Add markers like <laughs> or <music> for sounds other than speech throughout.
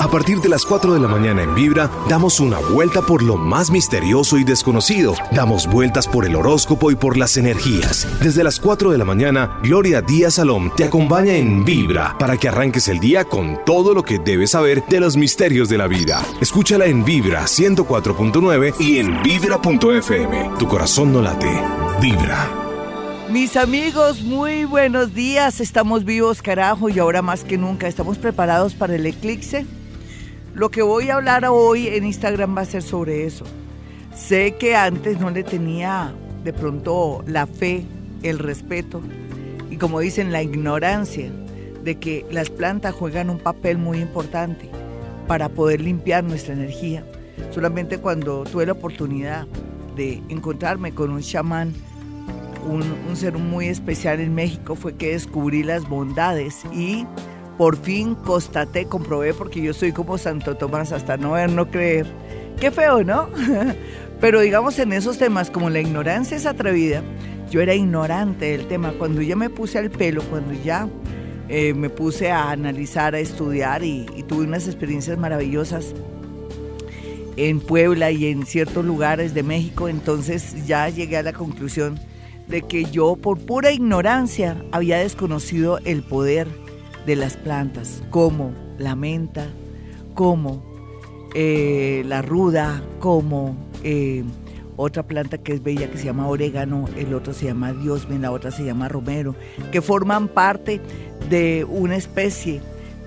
A partir de las 4 de la mañana en Vibra, damos una vuelta por lo más misterioso y desconocido. Damos vueltas por el horóscopo y por las energías. Desde las 4 de la mañana, Gloria Díaz Salom te acompaña en Vibra para que arranques el día con todo lo que debes saber de los misterios de la vida. Escúchala en Vibra 104.9 y en Vibra.fm. Tu corazón no late. Vibra. Mis amigos, muy buenos días. Estamos vivos, carajo, y ahora más que nunca estamos preparados para el eclipse. Lo que voy a hablar hoy en Instagram va a ser sobre eso. Sé que antes no le tenía de pronto la fe, el respeto y como dicen la ignorancia de que las plantas juegan un papel muy importante para poder limpiar nuestra energía. Solamente cuando tuve la oportunidad de encontrarme con un chamán, un, un ser muy especial en México, fue que descubrí las bondades y por fin constaté, comprobé, porque yo soy como Santo Tomás, hasta no ver, no creer. Qué feo, ¿no? <laughs> Pero digamos en esos temas, como la ignorancia es atrevida, yo era ignorante del tema. Cuando ya me puse al pelo, cuando ya eh, me puse a analizar, a estudiar y, y tuve unas experiencias maravillosas en Puebla y en ciertos lugares de México, entonces ya llegué a la conclusión de que yo por pura ignorancia había desconocido el poder de las plantas, como la menta, como eh, la ruda, como eh, otra planta que es bella que se llama orégano, el otro se llama diosmen, la otra se llama romero, que forman parte de una especie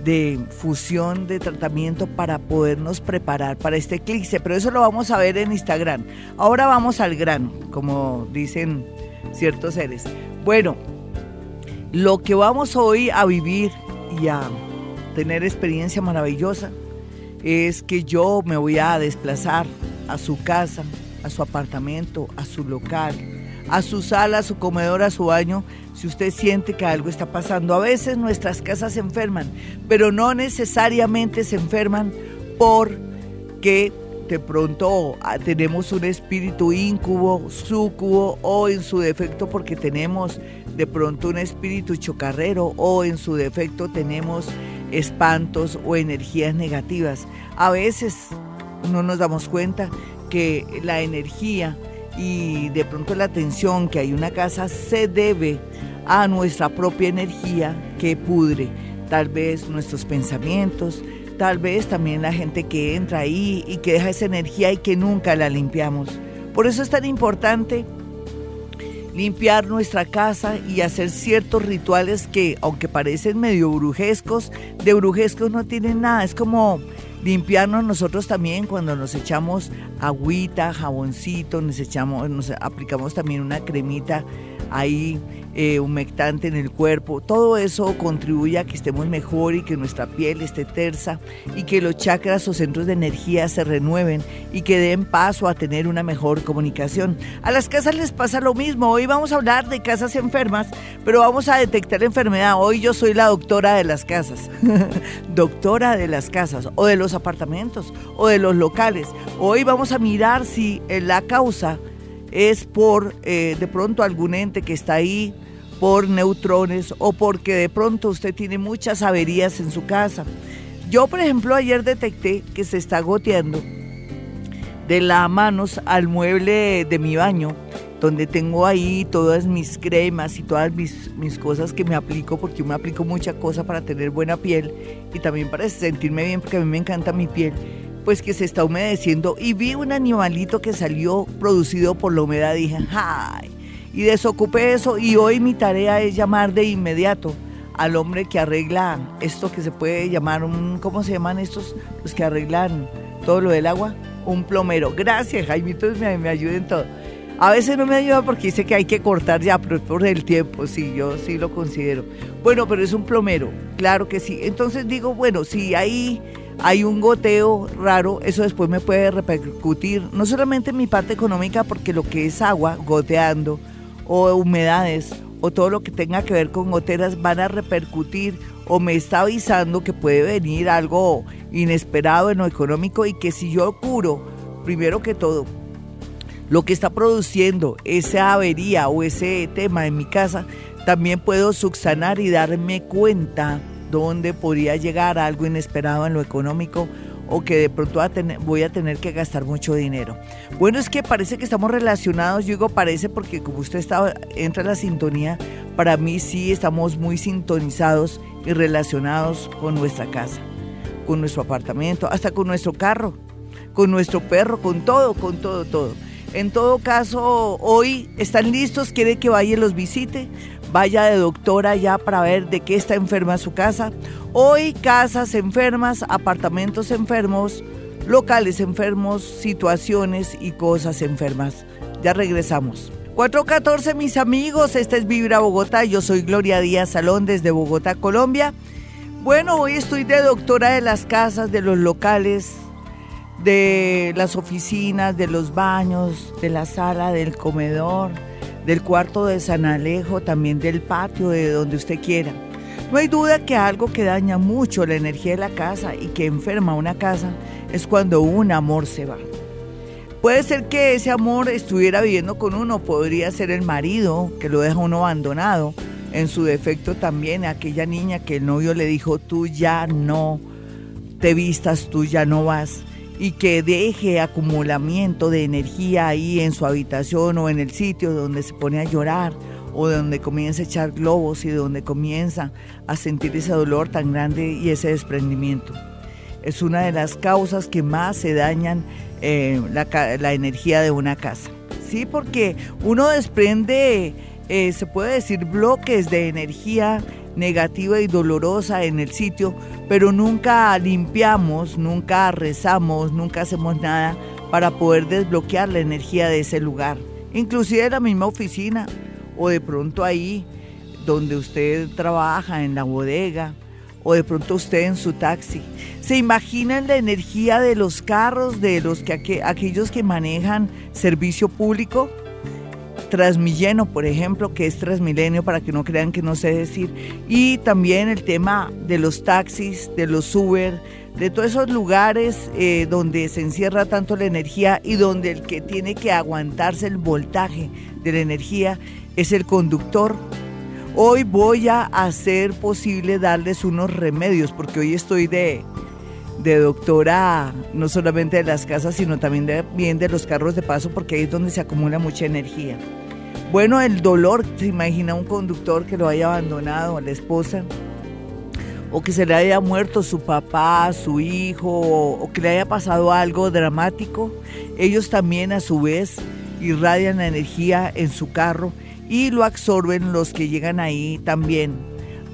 de fusión de tratamiento para podernos preparar para este eclipse, pero eso lo vamos a ver en Instagram. Ahora vamos al grano, como dicen ciertos seres. Bueno, lo que vamos hoy a vivir y a tener experiencia maravillosa es que yo me voy a desplazar a su casa, a su apartamento, a su local, a su sala, a su comedor, a su baño, si usted siente que algo está pasando. A veces nuestras casas se enferman, pero no necesariamente se enferman porque de pronto ah, tenemos un espíritu íncubo, sucubo o en su defecto porque tenemos de pronto un espíritu chocarrero o en su defecto tenemos espantos o energías negativas. A veces no nos damos cuenta que la energía y de pronto la tensión que hay en una casa se debe a nuestra propia energía que pudre tal vez nuestros pensamientos, tal vez también la gente que entra ahí y que deja esa energía y que nunca la limpiamos. Por eso es tan importante limpiar nuestra casa y hacer ciertos rituales que, aunque parecen medio brujescos, de brujescos no tienen nada. Es como limpiarnos nosotros también cuando nos echamos agüita, jaboncito, nos echamos, nos aplicamos también una cremita ahí eh, humectante en el cuerpo. Todo eso contribuye a que estemos mejor y que nuestra piel esté tersa y que los chakras o centros de energía se renueven y que den paso a tener una mejor comunicación. A las casas les pasa lo mismo. Hoy vamos a hablar de casas enfermas, pero vamos a detectar la enfermedad. Hoy yo soy la doctora de las casas. <laughs> doctora de las casas o de los apartamentos o de los locales. Hoy vamos a mirar si la causa es por eh, de pronto algún ente que está ahí por neutrones o porque de pronto usted tiene muchas averías en su casa. Yo, por ejemplo, ayer detecté que se está goteando de las manos al mueble de mi baño, donde tengo ahí todas mis cremas y todas mis, mis cosas que me aplico, porque yo me aplico mucha cosa para tener buena piel y también para sentirme bien, porque a mí me encanta mi piel pues que se está humedeciendo y vi un animalito que salió producido por la humedad. Dije, ¡ay! Y desocupé eso y hoy mi tarea es llamar de inmediato al hombre que arregla esto que se puede llamar un, ¿cómo se llaman estos? Los que arreglan todo lo del agua, un plomero. Gracias, Jaimito, me, me ayuda en todo. A veces no me ayuda porque dice que hay que cortar ya, pero por el tiempo, sí, yo sí lo considero. Bueno, pero es un plomero, claro que sí. Entonces digo, bueno, si ahí hay un goteo raro, eso después me puede repercutir, no solamente en mi parte económica, porque lo que es agua goteando, o humedades o todo lo que tenga que ver con goteras van a repercutir o me está avisando que puede venir algo inesperado en lo económico y que si yo curo, primero que todo, lo que está produciendo esa avería o ese tema en mi casa, también puedo subsanar y darme cuenta dónde podría llegar algo inesperado en lo económico o que de pronto voy a tener que gastar mucho dinero. Bueno, es que parece que estamos relacionados, yo digo parece porque como usted está, entra en la sintonía, para mí sí estamos muy sintonizados y relacionados con nuestra casa, con nuestro apartamento, hasta con nuestro carro, con nuestro perro, con todo, con todo, todo. En todo caso, hoy están listos, quiere que vaya y los visite, vaya de doctora ya para ver de qué está enferma su casa. Hoy casas enfermas, apartamentos enfermos, locales enfermos, situaciones y cosas enfermas. Ya regresamos. 414 mis amigos, esta es Vibra Bogotá, yo soy Gloria Díaz Salón desde Bogotá, Colombia. Bueno, hoy estoy de doctora de las casas, de los locales, de las oficinas, de los baños, de la sala, del comedor, del cuarto de San Alejo, también del patio, de donde usted quiera. No hay duda que algo que daña mucho la energía de la casa y que enferma una casa es cuando un amor se va. Puede ser que ese amor estuviera viviendo con uno, podría ser el marido que lo deja uno abandonado, en su defecto también aquella niña que el novio le dijo tú ya no te vistas, tú ya no vas y que deje acumulamiento de energía ahí en su habitación o en el sitio donde se pone a llorar o donde comienza a echar globos y donde comienza a sentir ese dolor tan grande y ese desprendimiento. Es una de las causas que más se dañan eh, la, energía de una casa. Sí, porque uno desprende, eh, se puede decir, bloques de energía negativa y dolorosa en el sitio, pero nunca limpiamos, nunca rezamos, nunca hacemos nada para poder desbloquear la energía de ese lugar. Inclusive en la misma oficina o de pronto ahí donde usted trabaja, en la bodega, o de pronto usted en su taxi. ¿Se imaginan la energía de los carros, de los que aquellos que manejan servicio público? Transmilleno, por ejemplo, que es Transmilenio, para que no crean que no sé decir. Y también el tema de los taxis, de los Uber, de todos esos lugares eh, donde se encierra tanto la energía y donde el que tiene que aguantarse el voltaje de la energía es el conductor. Hoy voy a hacer posible darles unos remedios, porque hoy estoy de, de doctora, no solamente de las casas, sino también de, bien de los carros de paso, porque ahí es donde se acumula mucha energía. Bueno, el dolor, se imagina un conductor que lo haya abandonado, la esposa, o que se le haya muerto su papá, su hijo, o que le haya pasado algo dramático. Ellos también a su vez irradian la energía en su carro y lo absorben los que llegan ahí también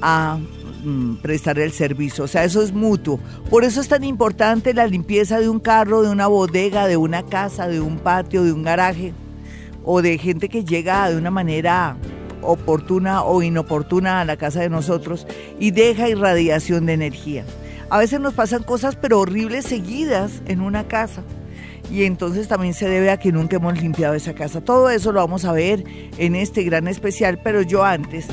a mm, prestar el servicio. O sea, eso es mutuo. Por eso es tan importante la limpieza de un carro, de una bodega, de una casa, de un patio, de un garaje o de gente que llega de una manera oportuna o inoportuna a la casa de nosotros y deja irradiación de energía. A veces nos pasan cosas pero horribles seguidas en una casa y entonces también se debe a que nunca hemos limpiado esa casa. Todo eso lo vamos a ver en este gran especial, pero yo antes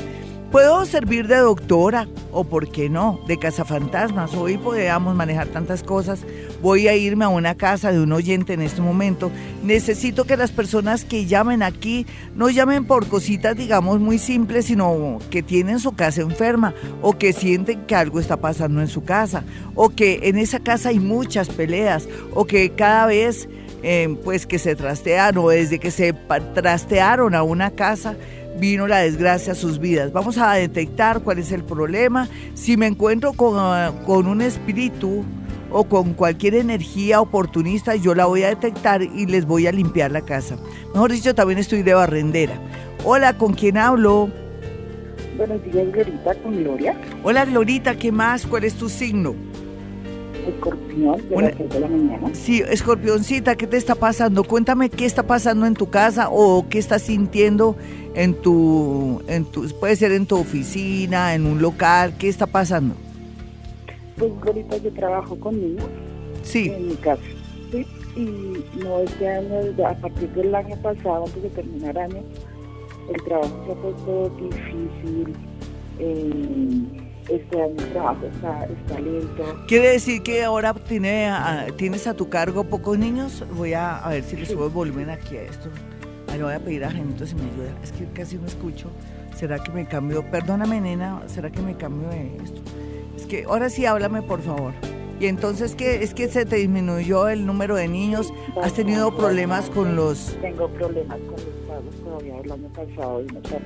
Puedo servir de doctora o, por qué no, de cazafantasmas. Hoy podemos manejar tantas cosas. Voy a irme a una casa de un oyente en este momento. Necesito que las personas que llamen aquí no llamen por cositas, digamos, muy simples, sino que tienen su casa enferma o que sienten que algo está pasando en su casa o que en esa casa hay muchas peleas o que cada vez, eh, pues, que se trastean o desde que se trastearon a una casa, vino la desgracia a sus vidas. Vamos a detectar cuál es el problema. Si me encuentro con, un espíritu o con cualquier energía oportunista, yo la voy a detectar y les voy a limpiar la casa. Mejor dicho, también estoy de barrendera. Hola, ¿con quién hablo? Buenos días, Glorita, con Gloria. Hola, Glorita, ¿qué más? ¿Cuál es tu signo? Escorpión, de las de la mañana. Sí, escorpioncita, ¿qué te está pasando? Cuéntame qué está pasando en tu casa o qué estás sintiendo en tu, en tu, puede ser en tu oficina, en un local, ¿qué está pasando? Pues ahorita yo trabajo con niños sí. en mi casa, ¿sí? Y no este año, a partir del año pasado, antes de terminar año, el trabajo se ha puesto difícil. Eh, este el trabajo está, está lento. ¿Quiere decir que ahora tiene, tienes a tu cargo pocos niños? Voy a, a ver si le subo el volumen aquí a esto. Ahí voy a pedir a Genito si me ayuda. Es que casi no escucho. ¿Será que me cambio? Perdóname, nena. ¿Será que me cambio de esto? Es que ahora sí háblame, por favor. Y entonces, ¿qué? Es que se te disminuyó el número de niños. ¿Has tenido problemas con los...? Tengo problemas con los pagos todavía del año pasado y no se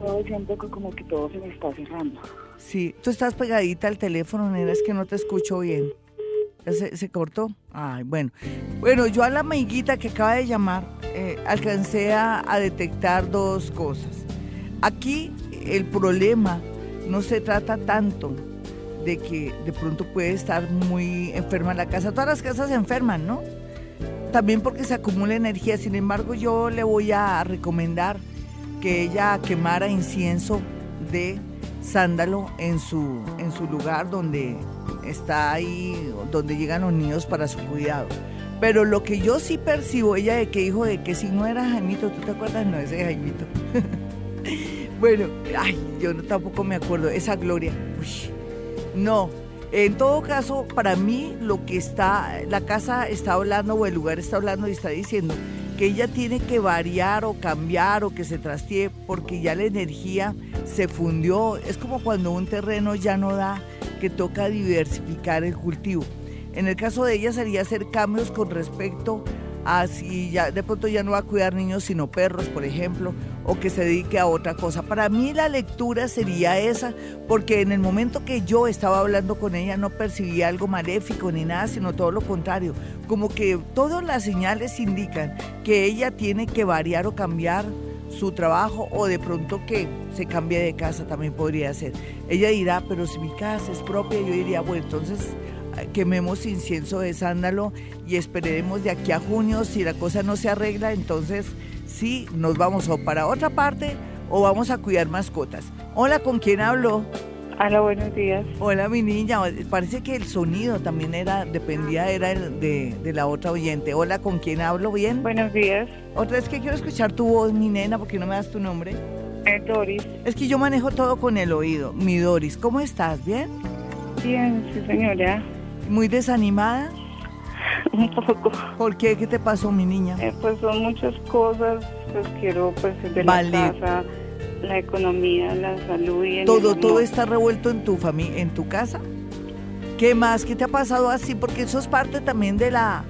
Todo siento que como que todo se me está cerrando. Sí, tú estás pegadita al teléfono, nena, es que no te escucho bien. ¿Se, cortó? Ay, bueno. Bueno, yo a la amiguita que acaba de llamar, eh, alcancé a detectar dos cosas. Aquí el problema no se trata tanto de que de pronto puede estar muy enferma la casa. Todas las casas se enferman, ¿no? También porque se acumula energía. Sin embargo, yo le voy a recomendar que ella quemara incienso de sándalo en su, en su lugar donde está ahí, donde llegan los niños para su cuidado. Pero lo que yo sí percibo, ella de que dijo de que si no era Jaimito, ¿tú te acuerdas? No, ese Jaimito. <laughs> bueno, ay, yo tampoco me acuerdo, esa Gloria. Uy, no, en todo caso, para mí lo que está, la casa está hablando o el lugar está hablando y está diciendo que ella tiene que variar o cambiar o que se trastee porque ya la energía se fundió. Es como cuando un terreno ya no da, que toca diversificar el cultivo. En el caso de ella sería hacer cambios con respecto a si ya de pronto ya no va a cuidar niños sino perros, por ejemplo, o que se dedique a otra cosa. Para mí la lectura sería esa, porque en el momento que yo estaba hablando con ella no percibía algo maléfico ni nada, sino todo lo contrario. Como que todas las señales indican que ella tiene que variar o cambiar su trabajo o de pronto que se cambie de casa también podría ser. Ella dirá, pero si mi casa es propia, yo diría, bueno, entonces quememos incienso de sándalo y esperemos de aquí a junio, si la cosa no se arregla, entonces sí, nos vamos o para otra parte o vamos a cuidar mascotas. Hola, ¿con quién hablo? Hola, buenos días. Hola, mi niña. Parece que el sonido también era, dependía era de, de la otra oyente. Hola, ¿con quién hablo? ¿Bien? Buenos días. Otra vez que quiero escuchar tu voz, mi nena, porque no me das tu nombre. Eh, Doris. Es que yo manejo todo con el oído. Mi Doris, ¿cómo estás? ¿Bien? Bien, sí, señora. ¿Muy desanimada? <laughs> Un poco. ¿Por qué? ¿Qué te pasó, mi niña? Eh, pues son muchas cosas. Pues quiero, pues, de Vale. la casa, la economía, la salud y el todo, amor. todo está revuelto en tu familia, en tu casa. ¿Qué más? ¿Qué te ha pasado así? Porque eso es parte también de la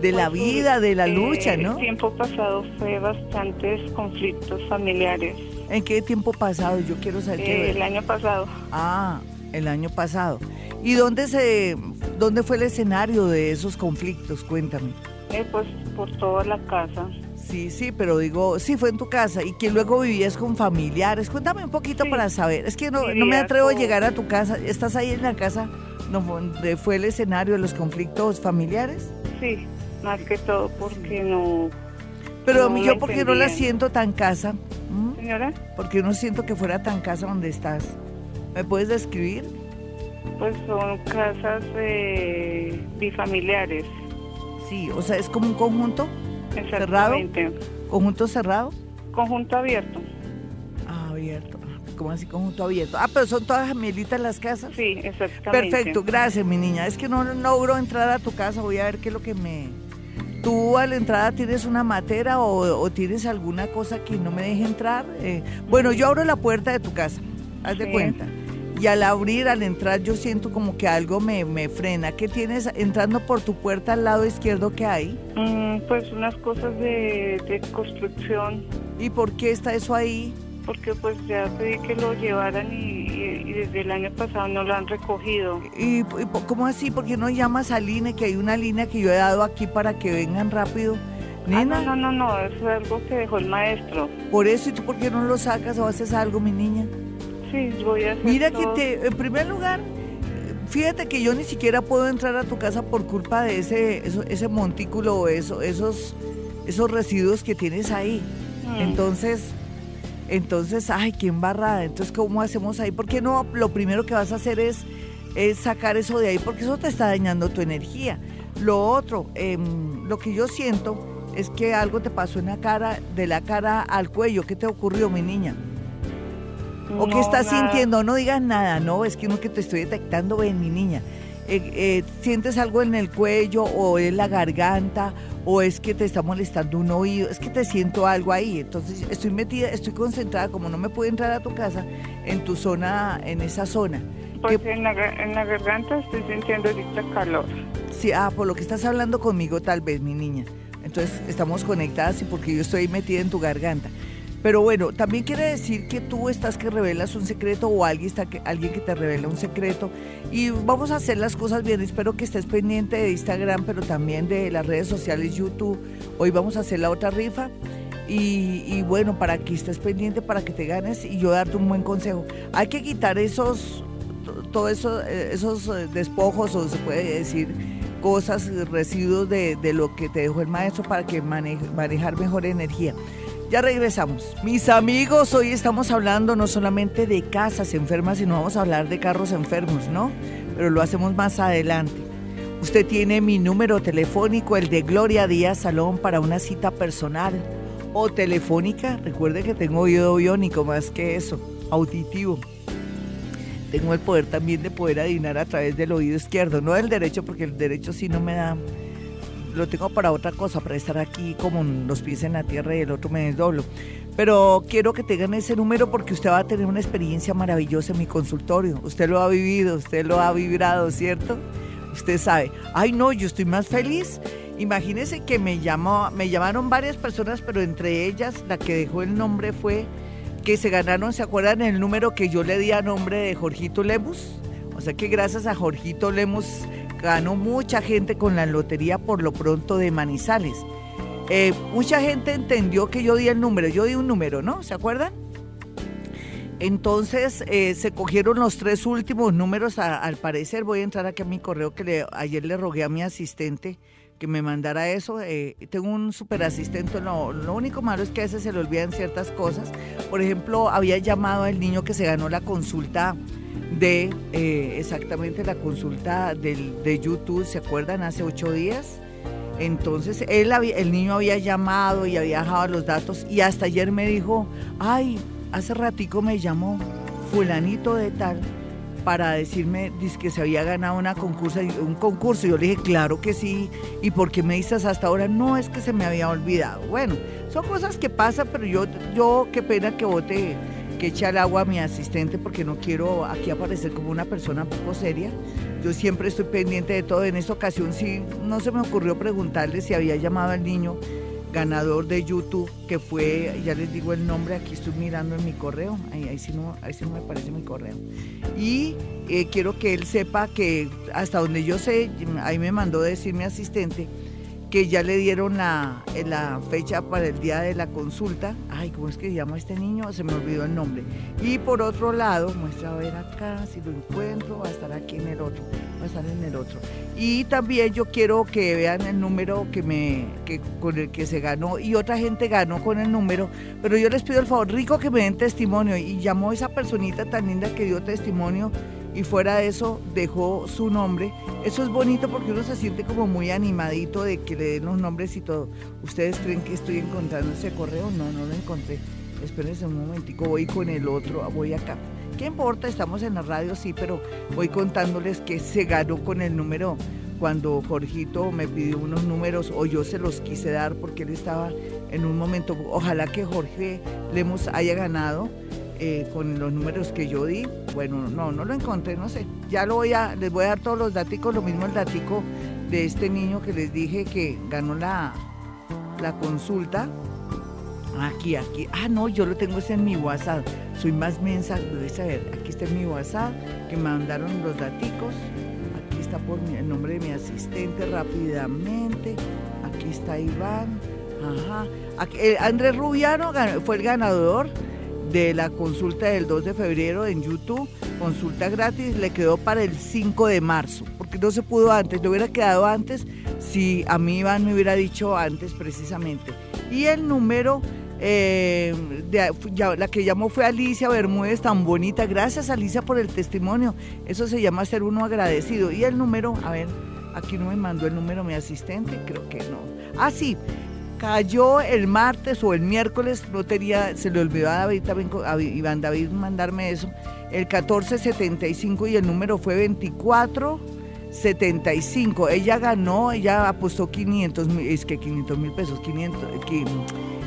de la Pues, vida, de la eh, lucha, ¿no? El tiempo pasado fue bastantes conflictos familiares. ¿En qué tiempo pasado? Yo quiero saber Eh, el año pasado, Ah, el año pasado. ¿Y dónde se dónde fue el escenario de esos conflictos? Cuéntame. eh, pues por toda la casa. Sí, sí, pero digo, sí fue en tu casa y que luego vivías con familiares. Cuéntame un poquito Sí. para saber. Es que no, no me atrevo a llegar a tu casa. ¿Estás ahí en la casa donde fue el escenario de los conflictos familiares? Sí, más que todo porque no... Pero No yo porque no la siento tan casa. ¿Mm? Señora, Porque no siento que fuera tan casa donde estás. ¿Me puedes describir? pues son casas eh, bifamiliares. Sí, o sea, es como un conjunto, Exactamente. conjunto cerrado. Conjunto abierto. Ah, abierto. ¿Cómo así conjunto abierto? Ah, pero son todas gemelitas las casas. Sí, exactamente. Perfecto, gracias, mi niña. Es que no logro entrar a tu casa. Voy a ver qué es lo que me. ¿Tú a la entrada tienes una matera o, o tienes alguna cosa que no me deje entrar? Eh, bueno, yo abro la puerta de tu casa, haz de cuenta. Y al abrir, al entrar, yo siento como que algo me, me frena. ¿Qué tienes entrando por tu puerta al lado izquierdo que hay? Mm, pues unas cosas de, de construcción, ¿Y por qué está eso ahí? porque pues ya pedí que lo llevaran y, y- desde el año pasado no lo han recogido. ¿Y, cómo así? ¿Por qué no llamas a Line, que hay una línea que yo he dado aquí para que vengan rápido? Ah, Nena, no, no, no, no, eso es algo que dejó el maestro. por eso, ¿y tú por qué no lo sacas o haces algo, mi niña? Sí, voy a hacer Mira que todo. te, en primer lugar, fíjate que yo ni siquiera puedo entrar a tu casa por culpa de ese, eso- ese montículo o eso, esos, esos residuos que tienes ahí. Mm. Entonces, entonces, ay, qué embarrada. Entonces, ¿cómo hacemos ahí? Porque no, lo primero que vas a hacer es, es sacar eso de ahí, porque eso te está dañando tu energía. Lo otro, em, lo que yo siento es que algo te pasó en la cara, de la cara al cuello. ¿Qué te ocurrió, mi niña? ¿O qué No, estás nada. sintiendo? No digas nada, no, es que no que te estoy detectando, ven, mi niña. eh, eh, ¿sientes algo en el cuello o en la garganta o es que te está molestando un oído? Es que te siento algo ahí. Entonces estoy metida, estoy concentrada, como no me puedo entrar a tu casa, en tu zona, en esa zona. Pues en, la, en la garganta estoy sintiendo ahorita calor. Sí, ah, por lo que estás hablando conmigo tal vez, mi niña. Entonces estamos conectadas y porque yo estoy metida en tu garganta. Pero bueno, también quiere decir que tú estás que revelas un secreto o alguien, está que, alguien que te revela un secreto. Y vamos a hacer las cosas bien. Espero que estés pendiente de Instagram, pero también de las redes sociales, YouTube. Hoy vamos a hacer la otra rifa. Y, bueno, para que estés pendiente, para que te ganes y yo darte un buen consejo. Hay que quitar esos, todos eso, esos eh, despojos, o se puede decir, cosas, residuos de, de lo que te dejó el maestro para que manejar mejor energía. Ya regresamos. Mis amigos, hoy estamos hablando no solamente de casas enfermas, sino vamos a hablar de carros enfermos, ¿no? Pero lo hacemos más adelante. Usted tiene mi número telefónico, el de Gloria Díaz Salón, para una cita personal o telefónica. Recuerde que tengo oído biónico, más que eso, auditivo. Tengo el poder también de poder adivinar a través del oído izquierdo, no del derecho, porque el derecho sí no me da lo tengo para otra cosa, para estar aquí como los pies en la tierra y el otro me desdoblo. Pero quiero que tengan ese número porque usted va a tener una experiencia maravillosa en mi consultorio. Usted lo ha vivido, usted lo ha vibrado, ¿cierto? Usted sabe, ay no, yo estoy más feliz. Imagínese que me llamó, me llamaron varias personas, pero entre ellas la que dejó el nombre fue que se ganaron, ¿se acuerdan el número que yo le di a nombre de Jorgito Lemus? O sea que gracias a Jorgito Lemus ganó mucha gente con la lotería por lo pronto de Manizales. Eh, mucha gente entendió que yo di el número, yo di un número, ¿no? ¿Se acuerdan? Entonces eh, se cogieron los tres últimos números, al parecer voy a entrar aquí a mi correo que ayer le rogué a mi asistente que me mandara eso. Eh, tengo un super asistente, lo, lo, único malo es que a veces se le olvidan ciertas cosas. Por ejemplo, había llamado al niño que se ganó la consulta de eh, exactamente la consulta del, de YouTube, ¿se acuerdan? Hace ocho días. Entonces él el niño había llamado y había dejado los datos y hasta ayer me dijo, ay, hace ratico me llamó fulanito de tal para decirme que se había ganado una concurso, un concurso. Yo le dije, claro que sí. ¿Y por qué me dices hasta ahora? No, es que se me había olvidado. Bueno, son cosas que pasan, pero yo, yo qué pena que vote que eche al agua a mi asistente porque no quiero aquí aparecer como una persona poco seria. Yo siempre estoy pendiente de todo. En esta ocasión sí, no se me ocurrió preguntarle si había llamado al niño ganador de YouTube, que fue, ya les digo el nombre, aquí estoy mirando en mi correo, ahí, ahí, sí, no, ahí sí no me parece mi correo. Y eh, quiero que él sepa que hasta donde yo sé, ahí me mandó decir mi asistente, que ya le dieron la, la, fecha para el día de la consulta. Ay, ¿cómo es que se llama este niño? Se me olvidó el nombre. Y por otro lado, muestra a ver acá, si lo encuentro, va a estar aquí en el otro, va a estar en el otro. Y también yo quiero que vean el número que me, que, con el que se ganó y otra gente ganó con el número, pero yo les pido el favor, rico que me den testimonio y llamó esa personita tan linda que dio testimonio y fuera de eso dejó su nombre. Eso es bonito porque uno se siente como muy animadito de que le den los nombres y todo. ¿Ustedes creen que estoy encontrando ese correo? No, no lo encontré. Espérense un momentico, voy con el otro, voy acá. ¿Qué importa? Estamos en la radio, sí, pero voy contándoles que se ganó con el número cuando Jorgito me pidió unos números o yo se los quise dar porque él estaba en un momento, ojalá que Jorge Lemos haya ganado eh, con los números que yo di. Bueno, no, no lo encontré, no sé. Ya lo voy a, les voy a dar todos los datos, lo mismo el datico de este niño que les dije que ganó la, la consulta. Aquí, aquí. Ah, no, yo lo tengo ese en mi WhatsApp. Soy más mensa, debes saber. Aquí está en mi WhatsApp, que me mandaron los daticos. Aquí está por el nombre de mi asistente rápidamente. Aquí está Iván. Ajá. Eh, Andrés Rubiano fue el ganador de la consulta del 2 de febrero en YouTube, consulta gratis, le quedó para el 5 de marzo, porque no se pudo antes, le hubiera quedado antes si a mí Iván me hubiera dicho antes precisamente. Y el número, eh, de, la que llamó fue Alicia Bermúdez, tan bonita, gracias Alicia por el testimonio, eso se llama ser uno agradecido. Y el número, a ver, aquí no me mandó el número mi asistente, creo que no. Ah, sí, cayó el martes o el miércoles, no tenía, se le olvidó a David a Iván David mandarme eso, el 1475 y el número fue 24 75. Ella ganó, ella apostó 500 mil, es que 500 mil pesos, 500,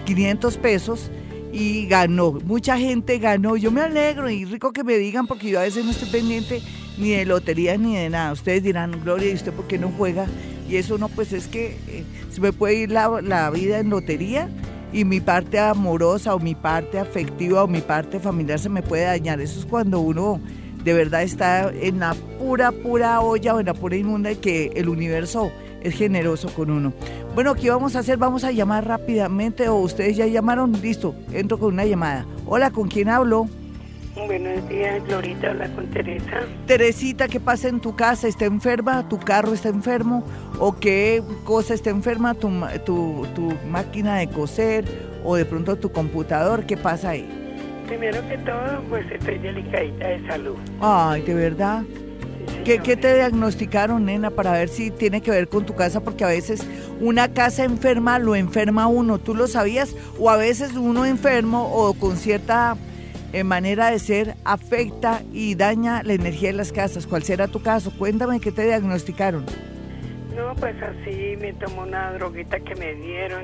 500 pesos y ganó. Mucha gente ganó. Yo me alegro y rico que me digan porque yo a veces no estoy pendiente ni de lotería ni de nada. Ustedes dirán, Gloria, ¿y usted por qué no juega? Y eso no, pues es que eh, se me puede ir la, vida en lotería y mi parte amorosa o mi parte afectiva o mi parte familiar se me puede dañar. Eso es cuando uno de verdad está en la pura, pura olla o en la pura inmunda y que el universo es generoso con uno. Bueno, ¿qué vamos a hacer? Vamos a llamar rápidamente o ustedes ya llamaron, listo, entro con una llamada. Hola, ¿con quién hablo? Buenos días, Glorita, habla con Teresa. Teresita, ¿qué pasa en tu casa? ¿Está enferma? ¿Tu carro está enfermo? ¿O qué cosa está enferma? ¿Tu, tu, tu máquina de coser? ¿O de pronto tu computador? ¿Qué pasa ahí? Primero que todo, pues estoy delicadita de salud. Ay, ¿de verdad? ¿Qué, ¿Qué, te diagnosticaron, nena, para ver si tiene que ver con tu casa? Porque a veces una casa enferma lo enferma uno, ¿tú lo sabías? O a veces uno enfermo o con cierta eh, manera de ser afecta y daña la energía de las casas. ¿Cuál será tu caso? Cuéntame qué te diagnosticaron. No, pues así me tomó una droguita que me dieron.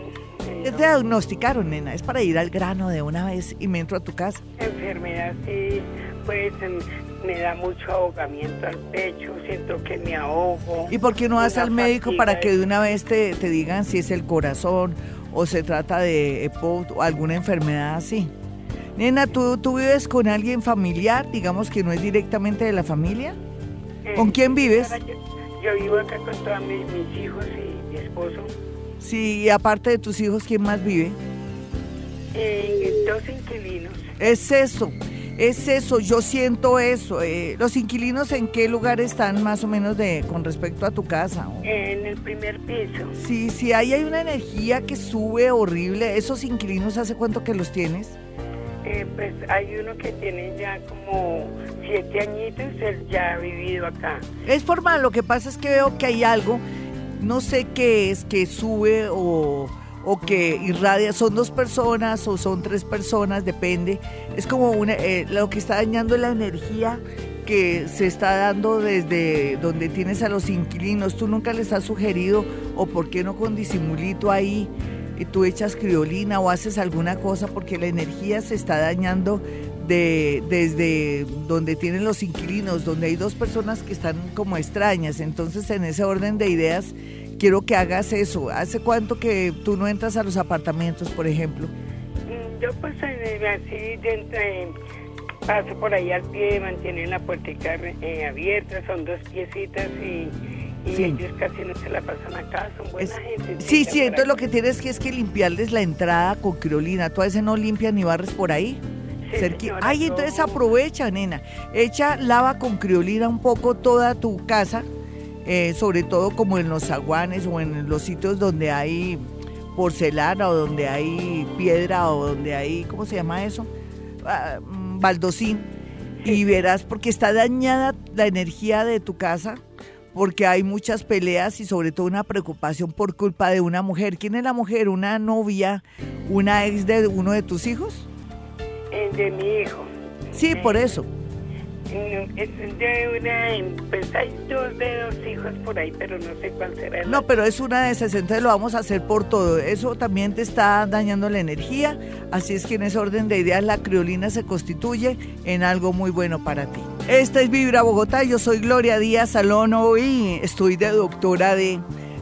¿Qué te diagnosticaron, nena? Es para ir al grano de una vez y me entro a tu casa. Enfermedad, sí, pues me da mucho ahogamiento al pecho, siento que me ahogo. ¿Y por qué no vas al médico para que de una vez te, te digan si es el corazón o se trata de EPOC o alguna enfermedad así? Nena, ¿tú, ¿tú vives con alguien familiar, digamos que no es directamente de la familia? ¿Con quién vives? Yo, vivo acá con todos mis, hijos y mi esposo. Sí, y aparte de tus hijos, ¿quién más vive? Eh, dos inquilinos. Es eso, es eso, yo siento eso. Eh, ¿Los inquilinos en qué lugar están más o menos de con respecto a tu casa? En el primer piso. Sí, sí, ahí hay una energía que sube horrible. ¿Esos inquilinos hace cuánto que los tienes? Pues hay uno que tiene ya como siete añitos, él ya ha vivido acá. Es formal, lo que pasa es que veo que hay algo, no sé qué es, que sube o, o que irradia, son dos personas o son tres personas, depende. Es como una, eh, lo que está dañando la energía que se está dando desde donde tienes a los inquilinos. Tú nunca les has sugerido o por qué no con disimulito ahí tú echas criolina o haces alguna cosa porque la energía se está dañando de, desde donde tienen los inquilinos, donde hay dos personas que están como extrañas. Entonces, en ese orden de ideas, quiero que hagas eso. ¿Hace cuánto que tú no entras a los apartamentos, por ejemplo? Mm, yo pues así dentro, paso por ahí al pie, mantienen la puerta eh, abierta, son dos piecitas y y ellos casi no se la pasan acá, son buena gente. Sí, sí, entonces lo que tienes que es que limpiarles la entrada con criolina. ¿Tú a veces no limpias ni barres por ahí? Sí, Ay, entonces aprovecha, nena. Echa, lava con criolina un poco toda tu casa, eh, sobre todo como en los zaguanes o en los sitios donde hay porcelana o donde hay piedra o donde hay, ¿cómo se llama eso? Ah, mm, baldocín. Y verás, porque está dañada la energía de tu casa porque hay muchas peleas y sobre todo una preocupación por culpa de una mujer. ¿Quién es la mujer? ¿Una novia? ¿Una ex de uno de tus hijos? De mi hijo. Sí, por eso. Es de una, pues hay dos de dos hijos por ahí, pero no sé cuál será. No, pero es una de esas, entonces lo vamos a hacer por todo. Eso también te está dañando la energía, así es que en ese orden de ideas la criolina se constituye en algo muy bueno para ti. Esta es Vibra Bogotá, yo soy Gloria Díaz Salón, hoy estoy de doctora de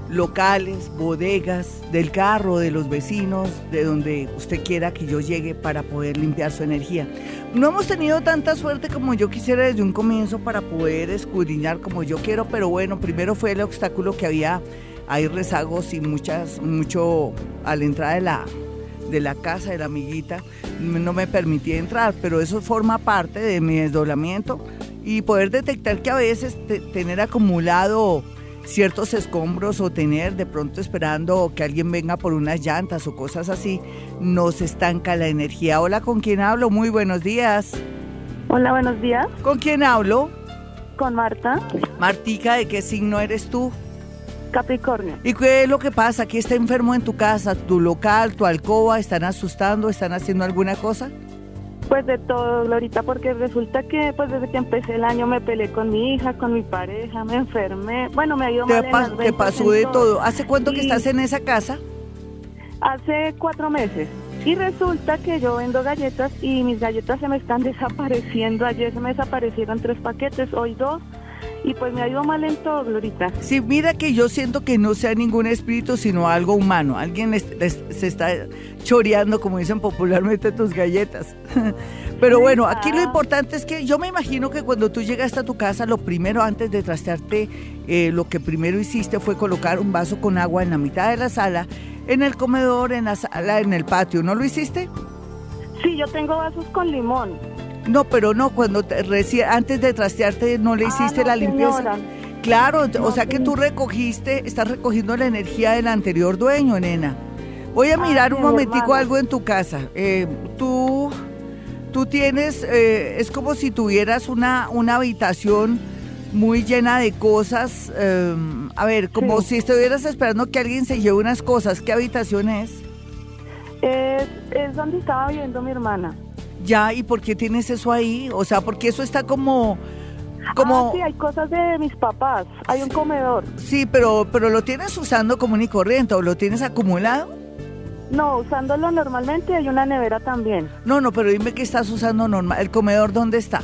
locales, bodegas, del carro, de los vecinos, de donde usted quiera que yo llegue para poder limpiar su energía. No hemos tenido tanta suerte como yo quisiera desde un comienzo para poder escudriñar como yo quiero, pero bueno, primero fue el obstáculo que había, hay rezagos y muchas, mucho a la entrada de la, de la casa de la amiguita, no me permitía entrar, pero eso forma parte de mi desdoblamiento y poder detectar que a veces tener acumulado ciertos escombros o tener de pronto esperando que alguien venga por unas llantas o cosas así, nos estanca la energía. Hola, ¿con quién hablo? Muy buenos días. Hola, buenos días. ¿Con quién hablo? Con Marta. Martica, ¿de qué signo eres tú? Capricornio. ¿Y qué es lo que pasa? ¿Quién está enfermo en tu casa? ¿Tu local, tu alcoba? ¿Están asustando? ¿Están haciendo alguna cosa? Pues de todo, Glorita, porque resulta que pues desde que empecé el año me peleé con mi hija, con mi pareja, me enfermé. Bueno, me ha ido Te, mal en pas- las te ventas, pasó de todo. ¿Hace cuánto que estás en esa casa? Hace cuatro meses. Y resulta que yo vendo galletas y mis galletas se me están desapareciendo. Ayer se me desaparecieron tres paquetes, hoy dos. Y pues me ha ido mal en todo, Glorita. Sí, mira que yo siento que no sea ningún espíritu, sino algo humano. Alguien les- les- se está choreando, como dicen popularmente, tus galletas. <laughs> Pero bueno, aquí lo Ah. importante es que yo me imagino que cuando tú llegaste a tu casa, lo primero antes de trastearte, eh, lo que primero hiciste fue colocar un vaso con agua en la mitad de la sala, en el comedor, en la sala, en el patio. ¿No lo hiciste? Sí, yo tengo vasos con limón. No, pero no, cuando te- reci- antes de trastearte no le Ah, hiciste no, la limpieza. señora. Claro, o sea que tú recogiste, estás recogiendo la energía del anterior dueño, nena. Voy a Ah, mirar un momentico hermano. algo en tu casa. Eh, tú, tú tienes, eh, es como si tuvieras una, una habitación muy llena de cosas. eh, a ver, como Sí. si estuvieras esperando que alguien se lleve unas cosas. ¿Qué habitación es? Es, es donde estaba viviendo mi hermana. Ya, ¿y por qué tienes eso ahí? O sea, porque eso está como, como, Ah, sí, hay cosas de mis papás. Hay un comedor. sí, pero, pero lo tienes usando común y corriente o lo tienes acumulado. No, usándolo normalmente hay una nevera también. No, no, pero dime que estás usando normal. ¿El comedor dónde está?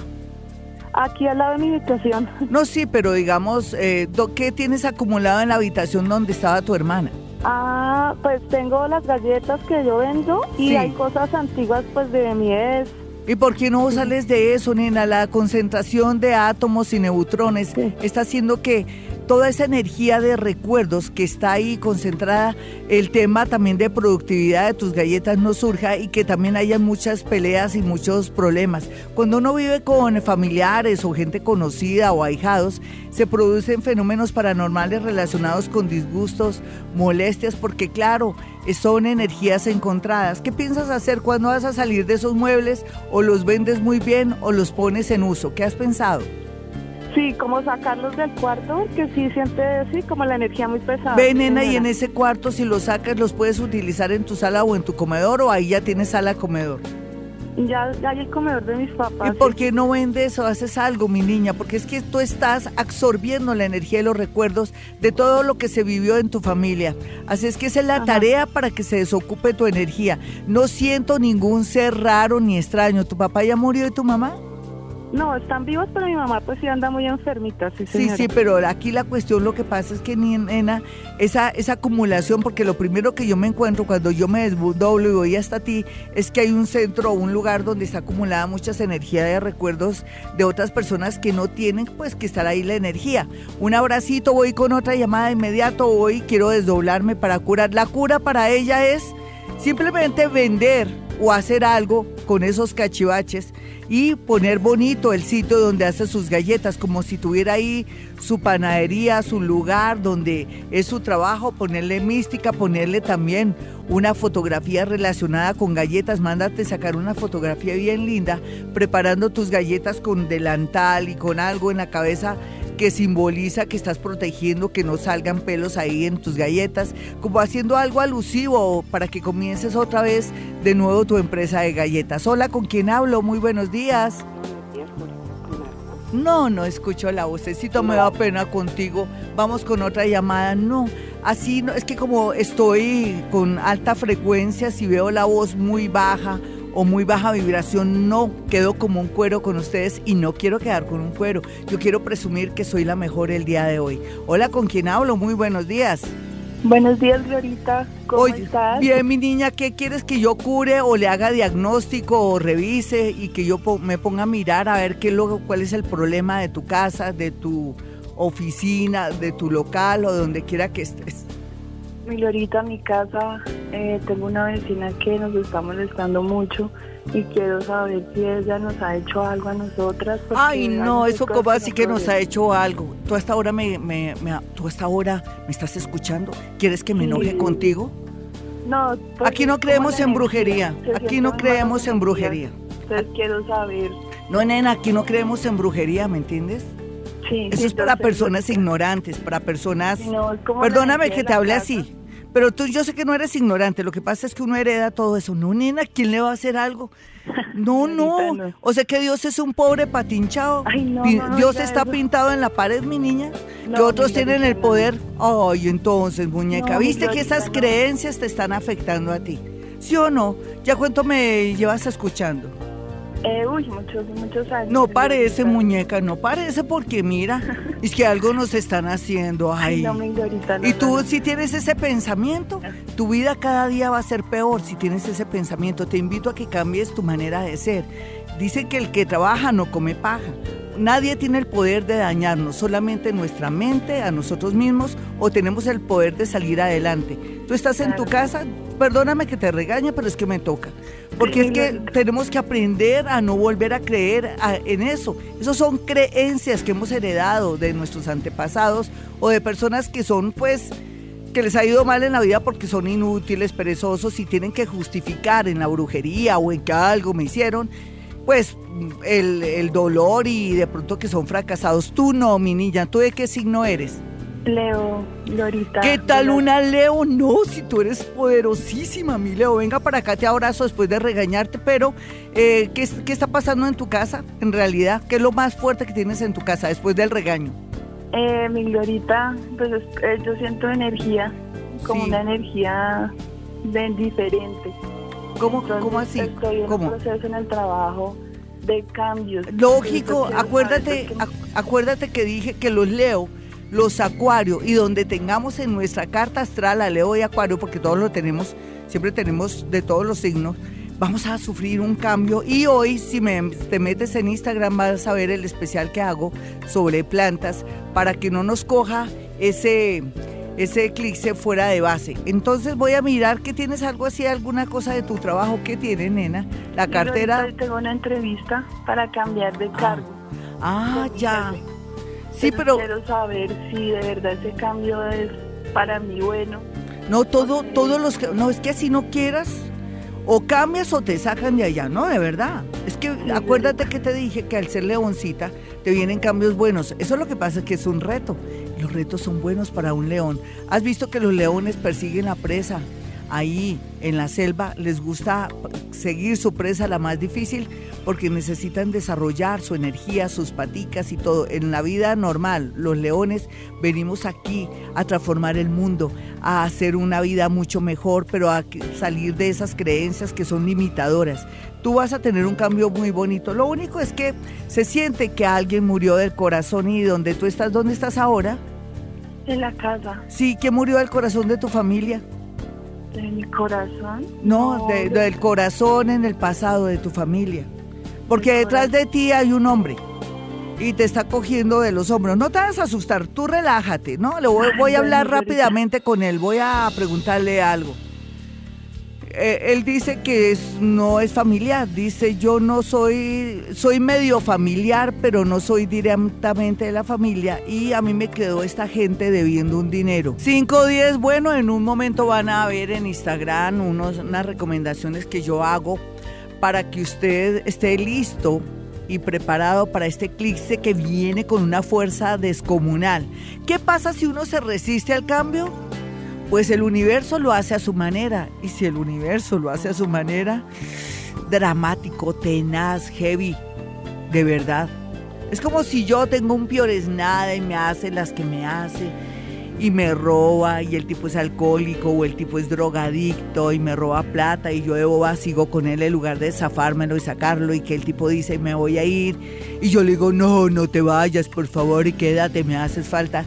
Aquí al lado de mi habitación. No, sí, pero digamos, eh, ¿qué tienes acumulado en la habitación donde estaba tu hermana? Ah, pues tengo las galletas que yo vendo y Sí. hay cosas antiguas pues de mi ex. ¿Y por qué no sales de eso, nena? La concentración de átomos y neutrones Sí. está haciendo que toda esa energía de recuerdos que está ahí concentrada, el tema también de productividad de tus galletas no surja y que también haya muchas peleas y muchos problemas. Cuando uno vive con familiares o gente conocida o ahijados, se producen fenómenos paranormales relacionados con disgustos, molestias, porque claro, son energías encontradas. ¿Qué piensas hacer cuando vas a salir de esos muebles o los vendes muy bien o los pones en uso? ¿Qué has pensado? Sí, como sacarlos del cuarto, que sí siente, sí, como la energía muy pesada. Ve, nena, y en ese cuarto, si los sacas, los puedes utilizar en tu sala o en tu comedor o ahí ya tienes sala comedor. Ya, ya hay el comedor de mis papás. ¿Y por qué no vendes o haces algo, mi niña? Porque es que tú estás absorbiendo la energía y los recuerdos de todo lo que se vivió en tu familia. Así es que esa es la Ajá. tarea para que se desocupe tu energía. No siento ningún ser raro ni extraño. ¿Tu papá ya murió y tu mamá? No, están vivos, pero mi mamá pues sí anda muy enfermita, sí, Sí, señora. sí, pero aquí la cuestión, lo que pasa es que, ni- nena, esa, esa acumulación, porque lo primero que yo me encuentro cuando yo me desdoblo y voy hasta ti, es que hay un centro o un lugar donde está acumulada muchas energías de recuerdos de otras personas que no tienen, pues, que estar ahí la energía. Un abracito, voy con otra llamada de inmediato, hoy quiero desdoblarme para curar. La cura para ella es simplemente vender o hacer algo con esos cachivaches y poner bonito el sitio donde hace sus galletas, como si tuviera ahí su panadería, su lugar donde es su trabajo, ponerle mística, ponerle también una fotografía relacionada con galletas, mándate sacar una fotografía bien linda, preparando tus galletas con delantal y con algo en la cabeza que simboliza que estás protegiendo que no salgan pelos ahí en tus galletas, como haciendo algo alusivo para que comiences otra vez de nuevo tu empresa de galletas. Hola, ¿con quién hablo? Muy buenos días. No, no escucho la vocecito, me da pena contigo. Vamos con otra llamada. No, así no, es que como estoy con alta frecuencia, si veo la voz muy baja o muy baja vibración, no quedo como un cuero con ustedes y no quiero quedar con un cuero. Yo quiero presumir que soy la mejor el día de hoy. Hola, ¿con quién hablo? Muy buenos días. Buenos días, Glorita. ¿Cómo Oye, estás? Bien, mi niña, ¿qué quieres que yo cure o le haga diagnóstico o revise y que yo me ponga a mirar a ver qué lo, cuál es el problema de tu casa, de tu oficina, de tu local o donde quiera que estés? Mi Glorita, mi casa, eh, tengo una vecina que nos está molestando mucho y quiero saber si ella nos ha hecho algo a nosotras. Ay, no, eso como así que nos ha hecho algo. Tú hasta ahora me, me, me- tú hasta ahora me estás escuchando. ¿Quieres que me Sí. enoje contigo? No, pues Aquí no creemos en brujería. Aquí no creemos en brujería. Entonces quiero saber. No, nena, aquí no creemos en brujería, ¿me entiendes? Sí, Eso sí, es para personas ignorantes, para personas... no, es como la Perdóname que te hable casa. así. Pero tú, yo sé que no eres ignorante, lo que pasa es que uno hereda todo eso. No, nena, ¿quién le va a hacer algo? <laughs> No, no. O sea que Dios es un pobre patinchado. Dios está pintado en la pared, mi niña. que otros tienen el poder. Ay, entonces, muñeca, ¿viste que esas creencias te están afectando a ti? ¿Sí o no? ¿Ya cuánto me llevas escuchando? Eh, uy, muchos, muchos años. No parece, muñeca, no parece porque mira, <laughs> es que algo nos están haciendo. Ay, no, y tú si tienes ese pensamiento, tu vida cada día va a ser peor si tienes ese pensamiento. Te invito a que cambies tu manera de ser. Dice que el que trabaja no come paja. Nadie tiene el poder de dañarnos, solamente nuestra mente, a nosotros mismos, o tenemos el poder de salir adelante. Tú estás en tu casa, perdóname que te regañe, pero es que me toca. Porque es que tenemos que aprender a no volver a creer en eso. Esas son creencias que hemos heredado de nuestros antepasados o de personas que son pues que les ha ido mal en la vida porque son inútiles, perezosos y tienen que justificar en la brujería o en que algo me hicieron, pues el, el dolor y de pronto que son fracasados. Tú no, mi niña, ¿tú de qué signo eres? Leo, Lorita. ¿Qué tal una Leo? No, si tú eres poderosísima, mi Leo. Venga para acá, te abrazo después de regañarte, pero eh, ¿qué, está pasando en tu casa en realidad? ¿Qué es lo más fuerte que tienes en tu casa después del regaño? Eh, mi Glorita, pues eh, yo siento energía, como una energía bien diferente. ¿Cómo, ¿cómo así? Estoy en un proceso en el trabajo de cambios. Lógico, acuérdate, acuérdate que dije que los leo los acuarios y donde tengamos en nuestra carta astral a Leo y Acuario, porque todos lo tenemos, siempre tenemos de todos los signos, vamos a sufrir un cambio. Y hoy, si me, te metes en Instagram, vas a ver el especial que hago sobre plantas para que no nos coja ese ese eclipse fuera de base. Entonces voy a mirar que tienes algo así, alguna cosa de tu trabajo que tiene, nena. La cartera. tengo una entrevista para cambiar de cargo. Ah, ya. Sí, pero, quiero saber si de verdad ese cambio es para mí bueno. No, todo, todos los que, no, es que si no quieras, o cambias o te sacan de allá, no, de verdad. Es que acuérdate que te dije que al ser leoncita te vienen cambios buenos. Eso es lo que pasa, que es un reto. Los retos son buenos para un león. ¿Has visto que los leones persiguen la presa? Ahí en la selva les gusta seguir su presa la más difícil porque necesitan desarrollar su energía, sus paticas y todo. En la vida normal, los leones venimos aquí a transformar el mundo, a hacer una vida mucho mejor, pero a salir de esas creencias que son limitadoras. Tú vas a tener un cambio muy bonito. Lo único es que se siente que alguien murió del corazón y donde tú estás, ¿dónde estás ahora? En la casa. Sí, ¿quién murió del corazón de tu familia? ¿De mi corazón? No, del corazón en el pasado de tu familia. Porque detrás de ti hay un hombre y te está cogiendo de los hombros. No te vas a asustar, tú relájate, ¿no? Le voy a hablar rápidamente con él, voy a preguntarle algo. Eh, él dice que no es familiar, dice yo no soy, soy medio familiar, pero no soy directamente de la familia y a mí me quedó esta gente debiendo un dinero. 5 10, bueno, en un momento van a ver en Instagram unos, unas recomendaciones que yo hago para que usted esté listo y preparado para este eclipse que viene con una fuerza descomunal. ¿Qué pasa si uno se resiste al cambio? Pues el universo lo hace a su manera. Y si el universo lo hace a su manera, dramático, tenaz, heavy, de verdad. Es como si yo tengo un nada y me hace las que me hace y me roba y el tipo es alcohólico o el tipo es drogadicto y me roba plata y yo de boba sigo con él en lugar de zafármelo y sacarlo y que el tipo dice me voy a ir y yo le digo no, no te vayas por favor y quédate, me haces falta.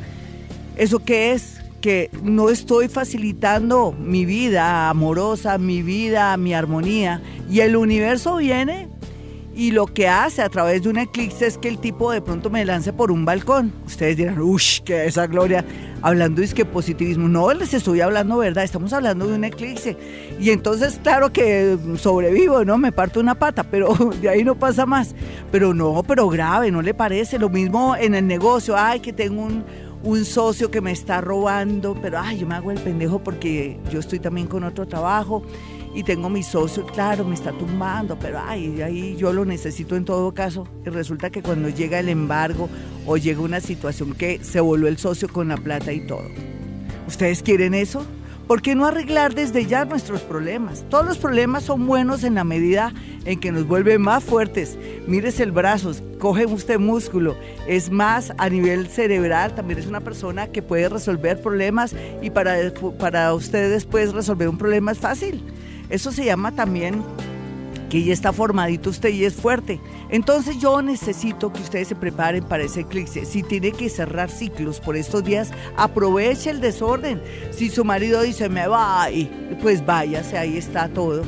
¿Eso qué es? Que no estoy facilitando mi vida amorosa, mi vida, mi armonía. Y el universo viene y lo que hace a través de un eclipse es que el tipo de pronto me lance por un balcón. Ustedes dirán, uff, que esa gloria. Hablando es que positivismo. No les estoy hablando verdad, estamos hablando de un eclipse. Y entonces, claro que sobrevivo, ¿no? Me parto una pata, pero <laughs> de ahí no pasa más. Pero no, pero grave, ¿no le parece? Lo mismo en el negocio. Ay, que tengo un, un socio que me está robando, pero ay, yo me hago el pendejo porque yo estoy también con otro trabajo y tengo mi socio, claro, me está tumbando, pero ay, ahí yo lo necesito en todo caso. Y resulta que cuando llega el embargo o llega una situación que se volvió el socio con la plata y todo. ¿Ustedes quieren eso? ¿Por qué no arreglar desde ya nuestros problemas? Todos los problemas son buenos en la medida en que nos vuelven más fuertes. Mírese el brazo, coge usted músculo. Es más, a nivel cerebral, también es una persona que puede resolver problemas y para, para usted después resolver un problema es fácil. Eso se llama también que ya está formadito usted y es fuerte. Entonces yo necesito que ustedes se preparen para ese eclipse. Si tiene que cerrar ciclos por estos días, aproveche el desorden. Si su marido dice me voy, pues váyase, ahí está todo.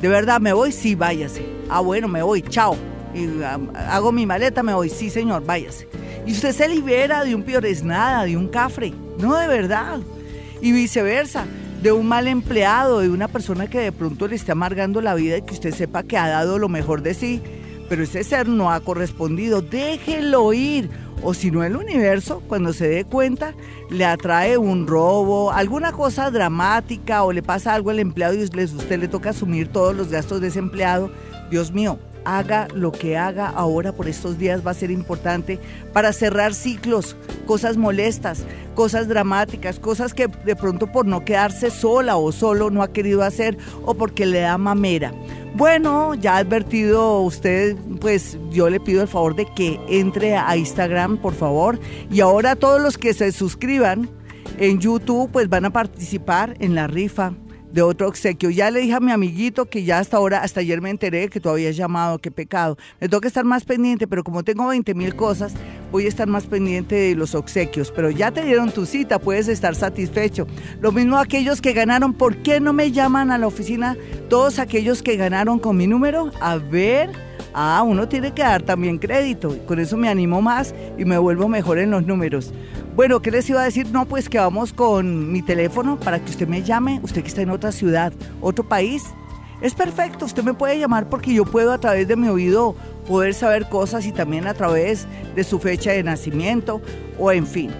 De verdad, me voy, sí, váyase. Ah, bueno, me voy, chao. Hago mi maleta, me voy, sí, señor, váyase. Y usted se libera de un piores nada, de un cafre. No, de verdad. Y viceversa de un mal empleado, de una persona que de pronto le esté amargando la vida y que usted sepa que ha dado lo mejor de sí, pero ese ser no ha correspondido, déjelo ir. O si no, el universo, cuando se dé cuenta, le atrae un robo, alguna cosa dramática o le pasa algo al empleado y usted le toca asumir todos los gastos de ese empleado. Dios mío, haga lo que haga ahora por estos días va a ser importante para cerrar ciclos, cosas molestas, cosas dramáticas, cosas que de pronto por no quedarse sola o solo no ha querido hacer o porque le da mamera. Bueno, ya advertido usted, pues yo le pido el favor de que entre a Instagram, por favor, y ahora todos los que se suscriban en YouTube, pues van a participar en la rifa de otro obsequio. Ya le dije a mi amiguito que ya hasta ahora, hasta ayer me enteré que todavía has llamado, qué pecado. Me tengo que estar más pendiente, pero como tengo 20 mil cosas, voy a estar más pendiente de los obsequios. Pero ya te dieron tu cita, puedes estar satisfecho. Lo mismo aquellos que ganaron, ¿por qué no me llaman a la oficina? Todos aquellos que ganaron con mi número, a ver. Ah, uno tiene que dar también crédito. Con eso me animo más y me vuelvo mejor en los números. Bueno, ¿qué les iba a decir? No, pues que vamos con mi teléfono para que usted me llame, usted que está en otra ciudad, otro país. Es perfecto, usted me puede llamar porque yo puedo a través de mi oído poder saber cosas y también a través de su fecha de nacimiento o en fin.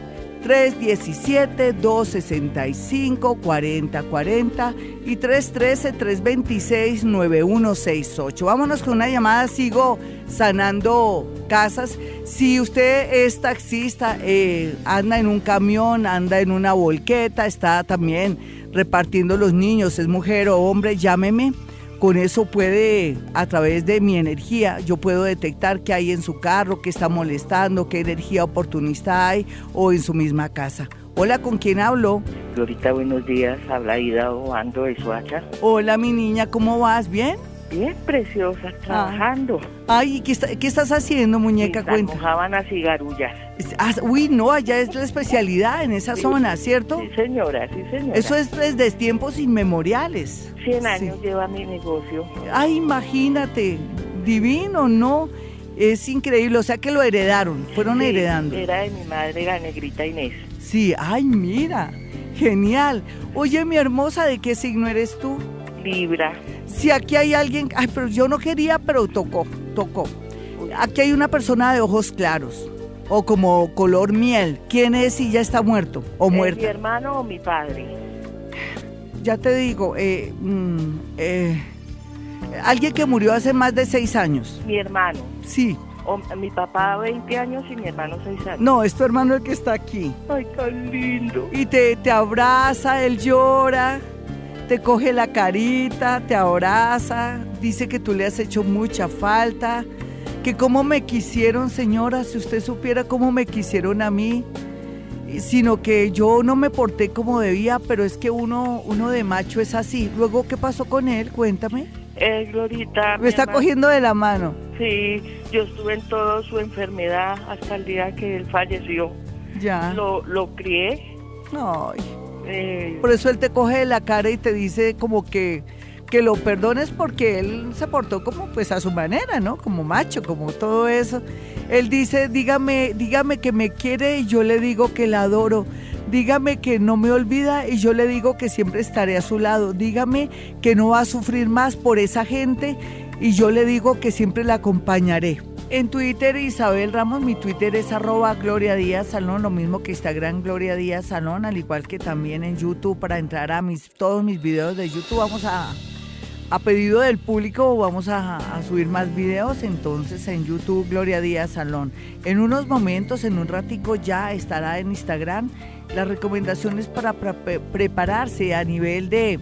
317-265-4040 y 313-326-9168. Vámonos con una llamada, sigo sanando casas. Si usted es taxista, eh, anda en un camión, anda en una volqueta, está también repartiendo los niños, es mujer o hombre, llámeme con eso puede, a través de mi energía, yo puedo detectar qué hay en su carro, qué está molestando, qué energía oportunista hay o en su misma casa. Hola, ¿con quién hablo? Glorita, buenos días. Habla Ida Obando de Suacha. Hola, mi niña, ¿cómo vas? ¿Bien? Bien, preciosa, trabajando. Ay, ¿qué, ¿qué estás haciendo, muñeca? Cuenta. Mojaban y garullas. Ah, uy, no, allá es la especialidad en esa zona, ¿cierto? Sí, señora, sí, señora. Eso es desde tiempos inmemoriales. 100 años lleva mi negocio. Ay, imagínate, divino, ¿no? Es increíble, o sea que lo heredaron, fueron heredando. Era de mi madre, la negrita Inés. Sí, ay, mira, genial. Oye, mi hermosa, ¿de qué signo eres tú? Libra. Si aquí hay alguien, ay, pero yo no quería, pero tocó, tocó. Aquí hay una persona de ojos claros o como color miel. ¿Quién es y ya está muerto o muerto? ¿Mi hermano o mi padre? Ya te digo, eh, mm, eh, alguien que murió hace más de seis años. Mi hermano. Sí. O, mi papá 20 años y mi hermano 6 años. No, es tu hermano el que está aquí. Ay, tan lindo. Y te, te abraza, él llora te coge la carita, te abraza, dice que tú le has hecho mucha falta, que cómo me quisieron, señora, si usted supiera cómo me quisieron a mí, sino que yo no me porté como debía, pero es que uno, uno de macho es así. Luego, ¿qué pasó con él? Cuéntame. Eh, Glorita. Me está cogiendo de la mano. Sí, yo estuve en toda su enfermedad hasta el día que él falleció. Ya. Lo, lo crié. Ay. Eh, Por eso él te coge la cara y te dice como que, que lo perdones porque él se portó como pues a su manera, ¿no? Como macho, como todo eso. Él dice, dígame, dígame que me quiere y yo le digo que la adoro. Dígame que no me olvida y yo le digo que siempre estaré a su lado. Dígame que no va a sufrir más por esa gente y yo le digo que siempre la acompañaré. En Twitter, Isabel Ramos, mi Twitter es arroba Gloria Díaz Salón, lo mismo que Instagram Gloria Díaz Salón, al igual que también en YouTube para entrar a mis, todos mis videos de YouTube. Vamos a, a pedido del público vamos a, subir más videos entonces en YouTube Gloria Díaz Salón. En unos momentos, en un ratico ya estará en Instagram las recomendaciones para prepararse a nivel de,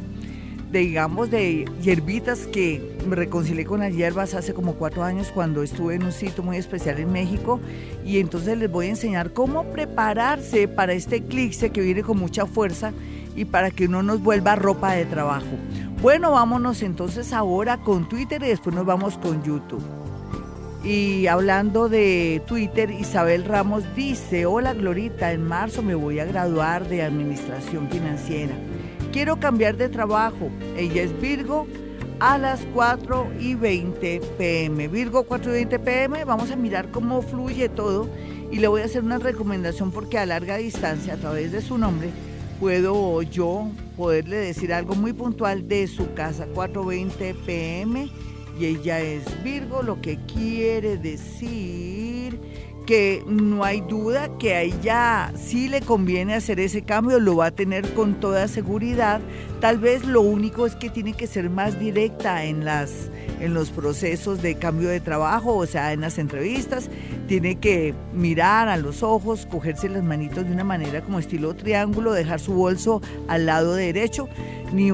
digamos, de hierbitas que me reconcilié con las hierbas hace como cuatro años cuando estuve en un sitio muy especial en México y entonces les voy a enseñar cómo prepararse para este eclipse que viene con mucha fuerza y para que no nos vuelva ropa de trabajo. Bueno, vámonos entonces ahora con Twitter y después nos vamos con YouTube. Y hablando de Twitter, Isabel Ramos dice, hola Glorita, en marzo me voy a graduar de Administración Financiera. Quiero cambiar de trabajo. Ella es Virgo a las 4 y 20 pm. Virgo 4 y 20 pm, vamos a mirar cómo fluye todo y le voy a hacer una recomendación porque a larga distancia, a través de su nombre, puedo yo poderle decir algo muy puntual de su casa, 4.20 pm, y ella es Virgo, lo que quiere decir que no hay duda que a ella sí le conviene hacer ese cambio, lo va a tener con toda seguridad. Tal vez lo único es que tiene que ser más directa en las en los procesos de cambio de trabajo, o sea, en las entrevistas, tiene que mirar a los ojos, cogerse las manitos de una manera como estilo triángulo, dejar su bolso al lado derecho, ni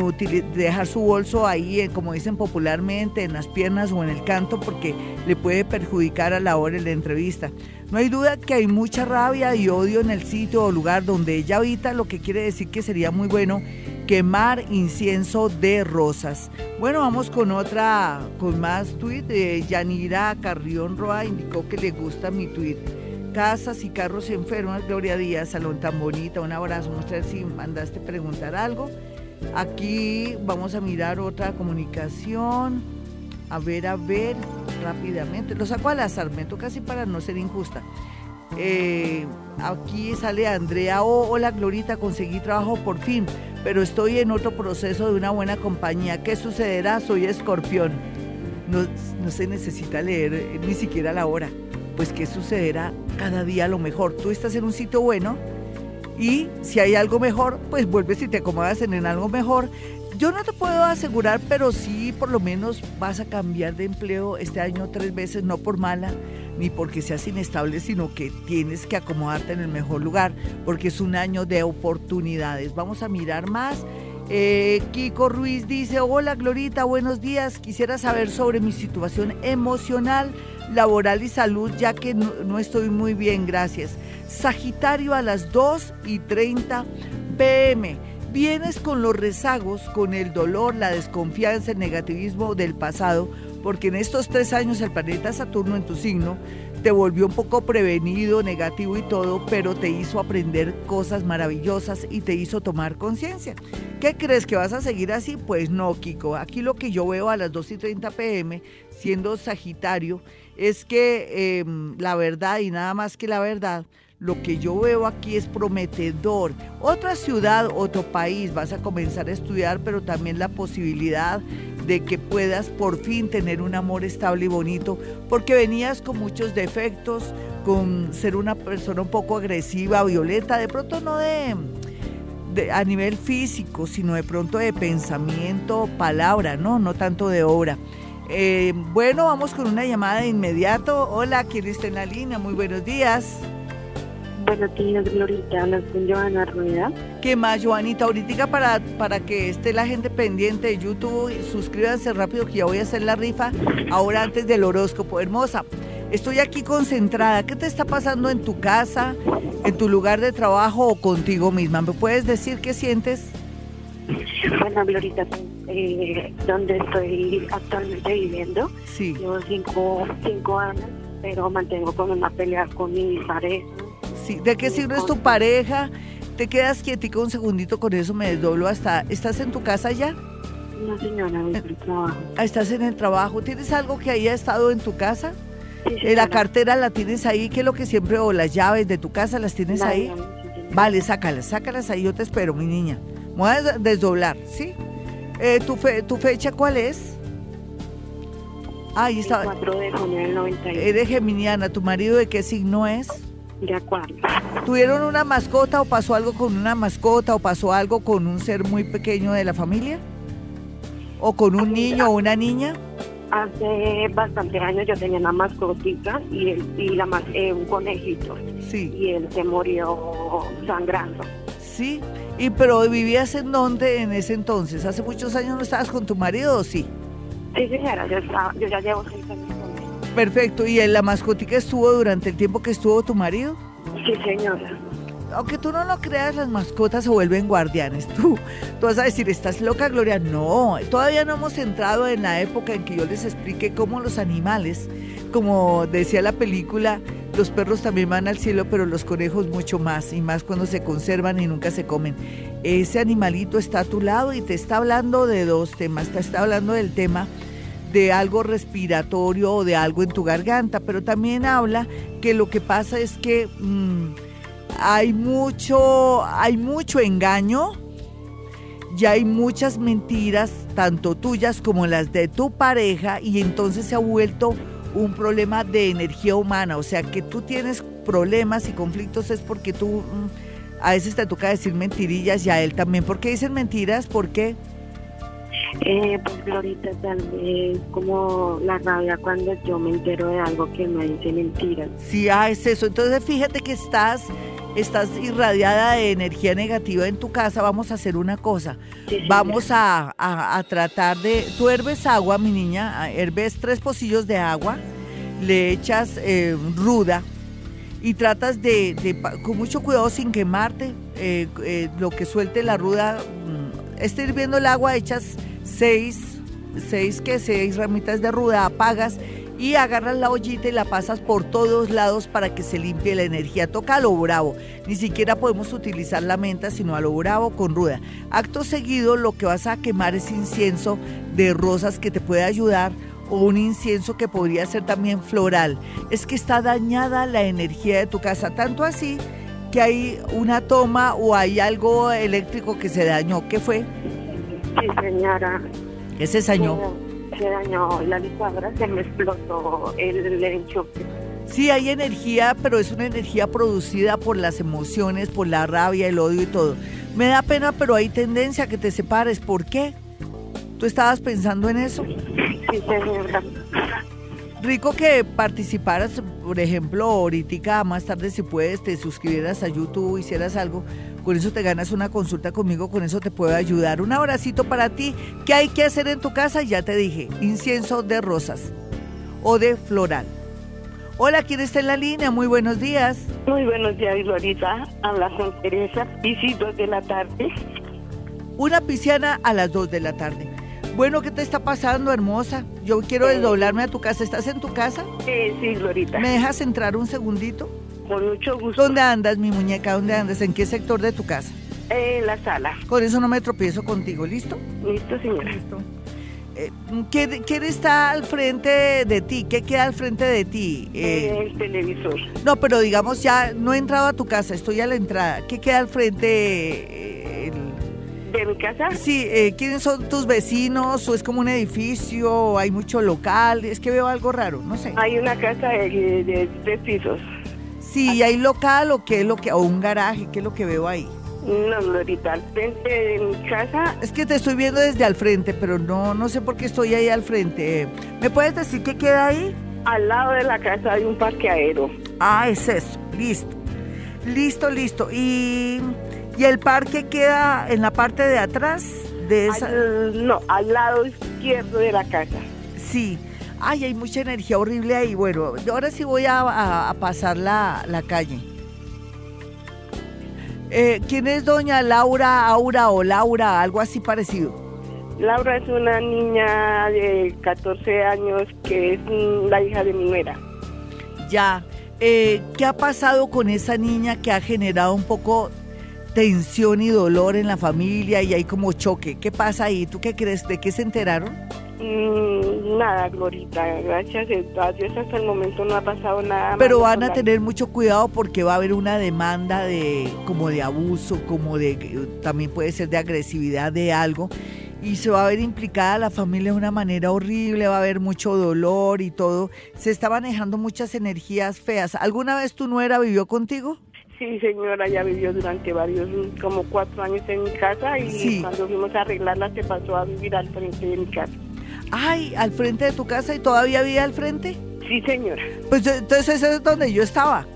dejar su bolso ahí, eh, como dicen popularmente, en las piernas o en el canto, porque le puede perjudicar a la hora de la entrevista. No hay duda que hay mucha rabia y odio en el sitio o lugar donde ella habita, lo que quiere decir que sería muy bueno quemar incienso de rosas. Bueno, vamos con otra, con más tweet. de Yanira Carrión Roa indicó que le gusta mi tweet. Casas y carros enfermos, Gloria Díaz, salón tan bonita, un abrazo, muestra si mandaste preguntar algo. Aquí vamos a mirar otra comunicación. A ver, a ver, rápidamente. Lo saco al azar, me toca así para no ser injusta. Eh, aquí sale Andrea, oh, hola Glorita, conseguí trabajo por fin, pero estoy en otro proceso de una buena compañía. ¿Qué sucederá? Soy escorpión. No, no se necesita leer eh, ni siquiera la hora. Pues qué sucederá cada día lo mejor. Tú estás en un sitio bueno y si hay algo mejor, pues vuelves y te acomodas en algo mejor. Yo no te puedo asegurar, pero sí por lo menos vas a cambiar de empleo este año tres veces, no por mala, ni porque seas inestable, sino que tienes que acomodarte en el mejor lugar, porque es un año de oportunidades. Vamos a mirar más. Eh, Kiko Ruiz dice, hola Glorita, buenos días. Quisiera saber sobre mi situación emocional, laboral y salud, ya que no, no estoy muy bien, gracias. Sagitario a las 2 y 30 pm. Vienes con los rezagos, con el dolor, la desconfianza, el negativismo del pasado porque en estos tres años el planeta Saturno en tu signo te volvió un poco prevenido, negativo y todo, pero te hizo aprender cosas maravillosas y te hizo tomar conciencia. ¿Qué crees que vas a seguir así? Pues no, Kiko. Aquí lo que yo veo a las 2 y 30 pm, siendo Sagitario, es que em, la verdad y nada más que la verdad, lo que yo veo aquí es prometedor. Otra ciudad, otro país, vas a comenzar a estudiar, pero también la posibilidad de que puedas por fin tener un amor estable y bonito, porque venías con muchos defectos, con ser una persona un poco agresiva, violenta, de pronto no de, a nivel físico, sino de pronto de pensamiento, palabra, ¿no? No tanto de obra. Eh, bueno, vamos con una llamada de inmediato. Hola, ¿quién está en la línea? Muy buenos días. Buenos Glorita. Hablas con Joana Rueda. ¿Qué más, Joanita? Ahorita para, para que esté la gente pendiente de YouTube, suscríbanse rápido que ya voy a hacer la rifa ahora antes del horóscopo. Hermosa, estoy aquí concentrada. ¿Qué te está pasando en tu casa, en tu lugar de trabajo o contigo misma? ¿Me puedes decir qué sientes? Bueno, Glorita, eh, donde estoy actualmente viviendo, sí. llevo cinco, cinco años, pero mantengo con una pelea con mi pareja ¿De qué signo es tu pareja? ¿Te quedas quietico un segundito con eso? Me desdoblo hasta... ¿Estás en tu casa ya? No, señora, en el trabajo. Ah, ¿Estás en el trabajo? ¿Tienes algo que haya estado en tu casa? Sí, ¿La cartera la tienes ahí? ¿Qué es lo que siempre... o las llaves de tu casa las tienes ahí? vale, sácalas, sácalas ahí, yo te espero, mi niña. Voy a desdoblar, ¿sí? Eh, ¿tu, ¿Tu fecha cuál es? Ahí está. El 4 de junio del 91. Eres geminiana, ¿tu marido de qué signo es? De acuerdo. ¿Tuvieron una mascota o pasó algo con una mascota o pasó algo con un ser muy pequeño de la familia? ¿O con un niño o una niña? Hace bastantes años yo tenía una mascotita y, y la, eh, un conejito. Sí. Y él se murió sangrando. Sí. ¿Y pero vivías en dónde en ese entonces? ¿Hace muchos años no estabas con tu marido o sí? Sí, señora, yo, yo ya llevo seis años él. Perfecto. ¿Y la mascotica estuvo durante el tiempo que estuvo tu marido? Sí, señora aunque tú no lo creas, las mascotas se vuelven guardianes. Tú, tú vas a decir, ¿estás loca, Gloria? No, todavía no hemos entrado en la época en que yo les explique cómo los animales, como decía la película, los perros también van al cielo, pero los conejos mucho más, y más cuando se conservan y nunca se comen. Ese animalito está a tu lado y te está hablando de dos temas. Te está hablando del tema de algo respiratorio o de algo en tu garganta, pero también habla que lo que pasa es que... Mm, hay mucho, hay mucho engaño y hay muchas mentiras, tanto tuyas como las de tu pareja, y entonces se ha vuelto un problema de energía humana. O sea, que tú tienes problemas y conflictos es porque tú mm, a veces te toca decir mentirillas y a él también. ¿Por qué dicen mentiras? ¿Por qué? Eh, pues Glorita, tal vez como la rabia cuando yo me entero de algo que me dice mentiras. Sí, ah, es eso. Entonces fíjate que estás estás irradiada de energía negativa en tu casa, vamos a hacer una cosa. vamos a, tratar de... Tú herves agua, mi niña, herves tres pocillos de agua, le echas eh, ruda y tratas de, con mucho cuidado, sin quemarte, eh, eh, lo que suelte la ruda, mm, está hirviendo el agua, echas seis, seis que seis ramitas de ruda, apagas y agarras la ollita y la pasas por todos lados para que se limpie la energía. Toca a lo bravo. Ni siquiera podemos utilizar la menta, sino a lo bravo con ruda. Acto seguido, lo que vas a quemar es incienso de rosas que te puede ayudar o un incienso que podría ser también floral. Es que está dañada la energía de tu casa, tanto así que hay una toma o hay algo eléctrico que se dañó. ¿Qué fue? Sí, señora. ¿Qué se dañó? se dañó la licuadora, se me explotó el enchufe. Sí, hay energía, pero es una energía producida por las emociones, por la rabia, el odio y todo. Me da pena, pero hay tendencia a que te separes. ¿Por qué? ¿Tú estabas pensando en eso? Sí, señora. Rico que participaras, por ejemplo, ahorita más tarde si puedes, te suscribieras a YouTube, hicieras algo con eso te ganas una consulta conmigo, con eso te puedo ayudar. Un abracito para ti. ¿Qué hay que hacer en tu casa? Ya te dije, incienso de rosas o de floral. Hola, ¿quién está en la línea? Muy buenos días. Muy buenos días, Glorita. Habla con Teresa, piscitos de la tarde. Una pisciana a las 2 de la tarde. Bueno, ¿qué te está pasando, hermosa? Yo quiero desdoblarme a tu casa. ¿Estás en tu casa? Sí, sí, Glorita. ¿Me dejas entrar un segundito? Con mucho gusto. ¿Dónde andas, mi muñeca? ¿Dónde andas? ¿En qué sector de tu casa? En la sala. Con eso no me tropiezo contigo, ¿listo? Listo, señora. Listo. Eh, ¿qué, está al frente de ti? ¿Qué queda al frente de ti? Eh, el televisor. No, pero digamos ya no he entrado a tu casa, estoy a la entrada. ¿Qué queda al frente? Eh, ¿De mi casa? Sí, ¿quiénes son tus vecinos? ¿O es como un edificio? ¿O hay mucho local? Es que veo algo raro, no sé. Hay una casa de, de tres pisos. Sí, ¿hay local o qué es lo que, o un garaje? ¿Qué es lo que veo ahí? No, Glorita, al frente de mi casa. Es que te estoy viendo desde al frente, pero no, no sé por qué estoy ahí al frente. ¿Me puedes decir qué queda ahí? Al lado de la casa hay un parque aéreo. Ah, es eso, listo. Listo, listo. ¿Y, y el parque queda en la parte de atrás de esa? no, al lado izquierdo de la casa. Sí ay, hay mucha energía horrible ahí. Bueno, ahora sí voy a, pasar la, calle. Eh, ¿Quién es doña Laura, Aura o Laura, algo así parecido? Laura es una niña de 14 años que es la hija de mi nuera. Ya, eh, ¿qué ha pasado con esa niña que ha generado un poco tensión y dolor en la familia y hay como choque? ¿Qué pasa ahí? ¿Tú qué crees? ¿De qué se enteraron? Mm, nada, Glorita, gracias a Dios hasta el momento no ha pasado nada. Pero van a tener mucho cuidado porque va a haber una demanda de como de abuso, como de también puede ser de agresividad de algo y se va a ver implicada la familia de una manera horrible, va a haber mucho dolor y todo. Se está manejando muchas energías feas. ¿Alguna vez tu nuera vivió contigo? Sí, señora, ya vivió durante varios, como cuatro años en mi casa y cuando fuimos a arreglarla se pasó a vivir al frente de mi casa. Ay, al frente de tu casa y todavía vivía al frente. Sí, señora. Pues entonces ese es donde yo estaba.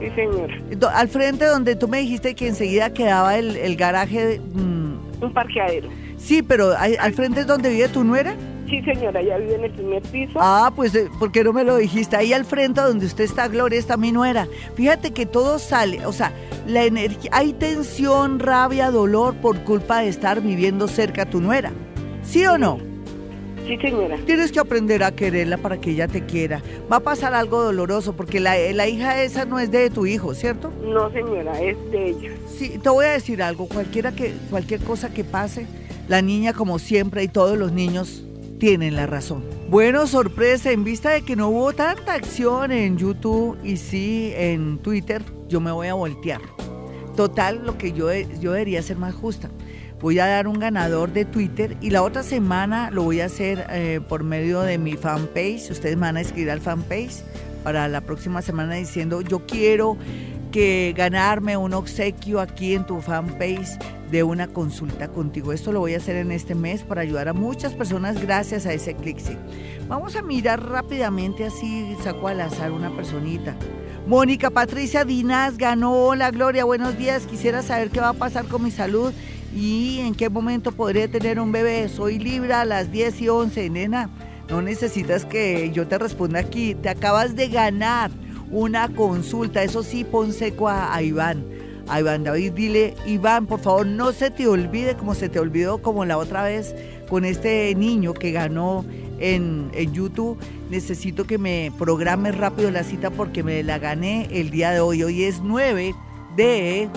Sí, señora. Al frente donde tú me dijiste que enseguida quedaba el, garaje. Mm, Un parqueadero. Sí, pero al frente es donde vive tu nuera. Sí, señora, ya vive en el primer piso. Ah, pues, eh, ¿por qué no me lo dijiste? Ahí al frente donde usted está, Gloria, está mi nuera. Fíjate que todo sale, o sea, la energía, hay tensión, rabia, dolor por culpa de estar viviendo cerca a tu nuera. ¿Sí o no? Sí, señora. Tienes que aprender a quererla para que ella te quiera. Va a pasar algo doloroso porque la, la hija esa no es de tu hijo, ¿cierto? No, señora, es de ella. Sí, te voy a decir algo. Cualquiera que, cualquier cosa que pase, la niña, como siempre, y todos los niños tienen la razón. Bueno, sorpresa, en vista de que no hubo tanta acción en YouTube y sí en Twitter, yo me voy a voltear. Total, lo que yo, yo debería ser más justa voy a dar un ganador de Twitter y la otra semana lo voy a hacer eh, por medio de mi fanpage. Ustedes van a escribir al fanpage para la próxima semana diciendo yo quiero que ganarme un obsequio aquí en tu fanpage de una consulta contigo. Esto lo voy a hacer en este mes para ayudar a muchas personas gracias a ese clic. Vamos a mirar rápidamente así, saco al azar una personita. Mónica Patricia Dinas ganó la gloria. Buenos días. Quisiera saber qué va a pasar con mi salud ¿Y en qué momento podría tener un bebé? Soy Libra a las 10 y 11, nena. No necesitas que yo te responda aquí. Te acabas de ganar una consulta. Eso sí, pon seco a, Iván. A Iván David, dile, Iván, por favor, no se te olvide como se te olvidó como la otra vez con este niño que ganó en, en YouTube. Necesito que me programe rápido la cita porque me la gané el día de hoy. Hoy es 9 de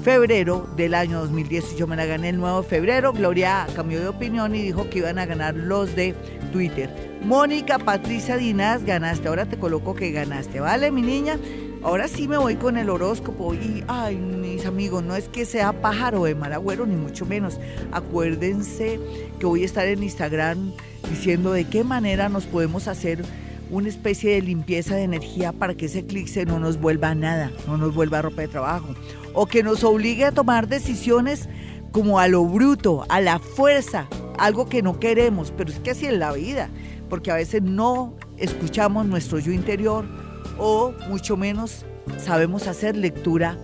febrero del año 2010. Yo me la gané el 9 de febrero. Gloria cambió de opinión y dijo que iban a ganar los de Twitter. Mónica Patricia Dinás, ganaste. Ahora te coloco que ganaste, ¿vale, mi niña? Ahora sí me voy con el horóscopo y, ay, mis amigos, no es que sea pájaro de mal agüero, ni mucho menos. Acuérdense que voy a estar en Instagram diciendo de qué manera nos podemos hacer una especie de limpieza de energía para que ese eclipse no nos vuelva a nada, no nos vuelva a ropa de trabajo, o que nos obligue a tomar decisiones como a lo bruto, a la fuerza, algo que no queremos, pero es que así es la vida, porque a veces no escuchamos nuestro yo interior o mucho menos sabemos hacer lectura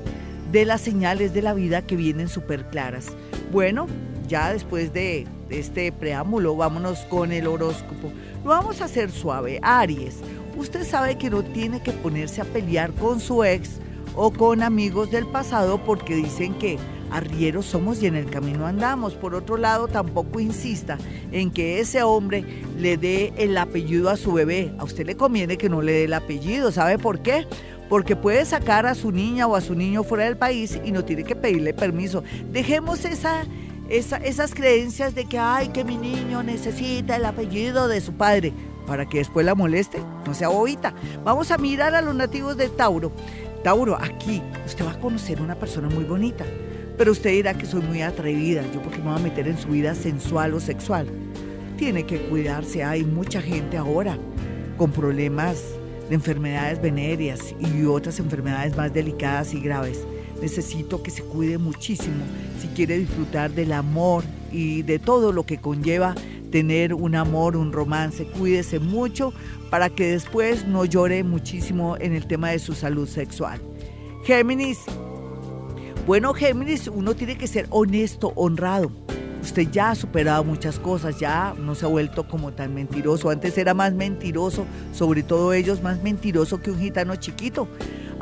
de las señales de la vida que vienen súper claras. Bueno, ya después de este preámbulo, vámonos con el horóscopo. Lo vamos a hacer suave. Aries, usted sabe que no tiene que ponerse a pelear con su ex o con amigos del pasado porque dicen que arrieros somos y en el camino andamos. Por otro lado, tampoco insista en que ese hombre le dé el apellido a su bebé. A usted le conviene que no le dé el apellido. ¿Sabe por qué? Porque puede sacar a su niña o a su niño fuera del país y no tiene que pedirle permiso. Dejemos esa esas creencias de que, ay, que mi niño necesita el apellido de su padre, para que después la moleste, no sea bobita. Vamos a mirar a los nativos de Tauro. Tauro, aquí usted va a conocer una persona muy bonita, pero usted dirá que soy muy atrevida, yo porque me voy a meter en su vida sensual o sexual. Tiene que cuidarse, hay mucha gente ahora con problemas de enfermedades venéreas y otras enfermedades más delicadas y graves necesito que se cuide muchísimo si quiere disfrutar del amor y de todo lo que conlleva tener un amor, un romance. Cuídese mucho para que después no llore muchísimo en el tema de su salud sexual. Géminis. Bueno, Géminis, uno tiene que ser honesto, honrado. Usted ya ha superado muchas cosas, ya no se ha vuelto como tan mentiroso. Antes era más mentiroso, sobre todo ellos más mentiroso que un gitano chiquito.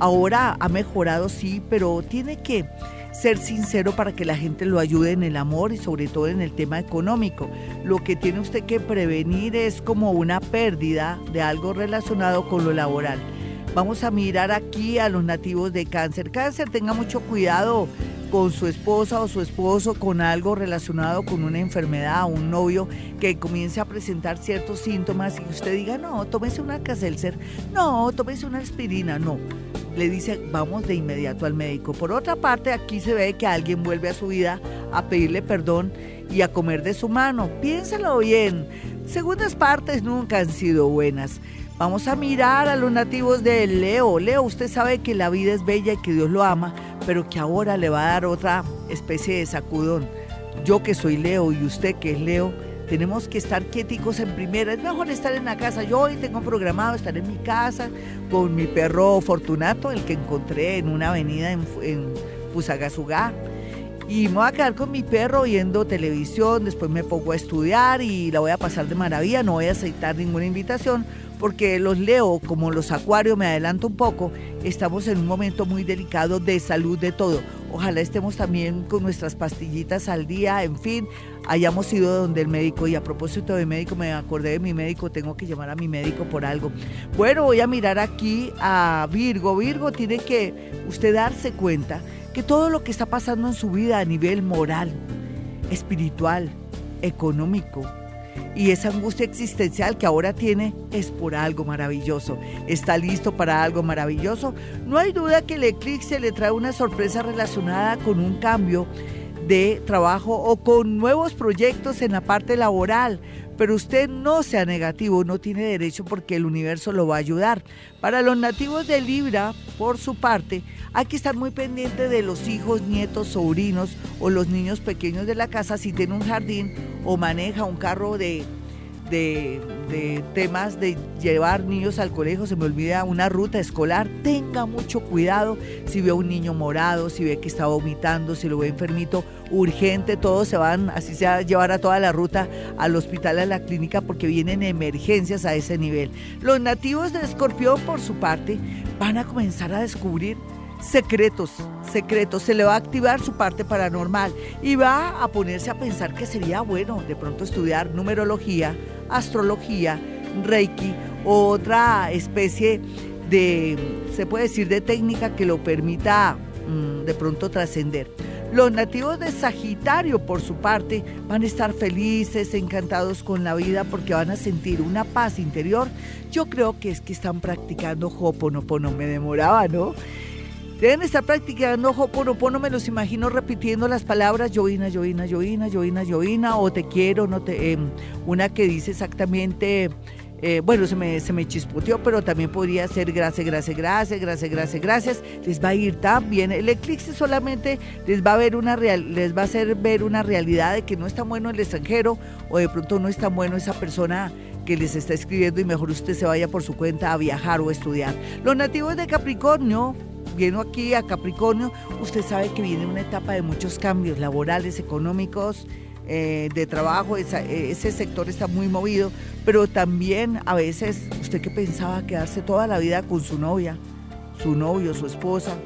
Ahora ha mejorado, sí, pero tiene que ser sincero para que la gente lo ayude en el amor y sobre todo en el tema económico. Lo que tiene usted que prevenir es como una pérdida de algo relacionado con lo laboral. Vamos a mirar aquí a los nativos de cáncer. Cáncer, tenga mucho cuidado con su esposa o su esposo con algo relacionado con una enfermedad, un novio que comience a presentar ciertos síntomas y usted diga, no, tómese una Caselcer, no, tómese una aspirina, no le dice vamos de inmediato al médico. Por otra parte, aquí se ve que alguien vuelve a su vida a pedirle perdón y a comer de su mano. Piénsalo bien. Segundas partes nunca han sido buenas. Vamos a mirar a los nativos de Leo. Leo, usted sabe que la vida es bella y que Dios lo ama, pero que ahora le va a dar otra especie de sacudón. Yo que soy Leo y usted que es Leo, tenemos que estar quieticos en primera. Es mejor estar en la casa. Yo hoy tengo programado estar en mi casa con mi perro Fortunato, el que encontré en una avenida en, en Fusagasugá y me voy a quedar con mi perro viendo televisión, después me pongo a estudiar y la voy a pasar de maravilla, no voy a aceptar ninguna invitación porque los leo como los acuarios, me adelanto un poco, estamos en un momento muy delicado de salud de todo. Ojalá estemos también con nuestras pastillitas al día, en fin, hayamos ido donde el médico y a propósito de médico, me acordé de mi médico, tengo que llamar a mi médico por algo. Bueno, voy a mirar aquí a Virgo. Virgo tiene que usted darse cuenta que todo lo que está pasando en su vida a nivel moral, espiritual, económico y esa angustia existencial que ahora tiene es por algo maravilloso. ¿Está listo para algo maravilloso? No hay duda que el eclipse le trae una sorpresa relacionada con un cambio de trabajo o con nuevos proyectos en la parte laboral, pero usted no sea negativo, no tiene derecho porque el universo lo va a ayudar. Para los nativos de Libra, por su parte, hay que estar muy pendiente de los hijos, nietos, sobrinos o los niños pequeños de la casa si tiene un jardín o maneja un carro de de, temas de llevar niños al colegio, se me olvida una ruta escolar, tenga mucho cuidado si ve a un niño morado, si ve que está vomitando, si lo ve enfermito, urgente, todos se van, así sea, llevar a toda la ruta al hospital, a la clínica, porque vienen emergencias a ese nivel. Los nativos de Escorpión, por su parte, van a comenzar a descubrir secretos, secretos. Se le va a activar su parte paranormal y va a ponerse a pensar que sería bueno de pronto estudiar numerología, astrología, reiki, otra especie de, se puede decir, de técnica que lo permita mm, de pronto trascender. Los nativos de Sagitario, por su parte, van a estar felices, encantados con la vida porque van a sentir una paz interior. Yo creo que es que están practicando Hoponopono. Me demoraba, ¿no? Deben estar practicando Hoponopono, me los imagino repitiendo las palabras Llovina, Llovina, Llovina, Llovina, Llovina, o te quiero, no te, em, una que dice exactamente, eh, bueno, se me, se chispoteó, pero también podría ser gracias, gracias, gracias, gracias, gracias, gracias. Les va a ir tan bien. El eclipse solamente les va a ver una real, les va a hacer ver una realidad de que no está bueno el extranjero o de pronto no está bueno esa persona que les está escribiendo y mejor usted se vaya por su cuenta a viajar o estudiar. Los nativos de Capricornio viendo aquí a Capricornio, usted sabe que viene una etapa de muchos cambios laborales, económicos, eh, de trabajo, ese sector está muy movido, pero también a veces usted que pensaba quedarse toda la vida con su novia, su novio, su esposa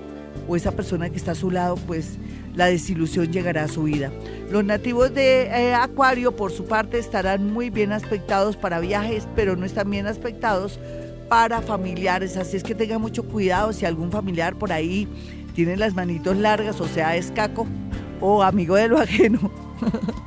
o esa persona que está a su lado, pues la desilusión llegará a su vida. Los nativos de eh, Acuario, por su parte, estarán muy bien aspectados para viajes, pero no están bien aspectados para familiares, así es que tenga mucho cuidado si algún familiar por ahí tiene las manitos largas, o sea, es caco o amigo de lo <laughs> ajeno. <laughs>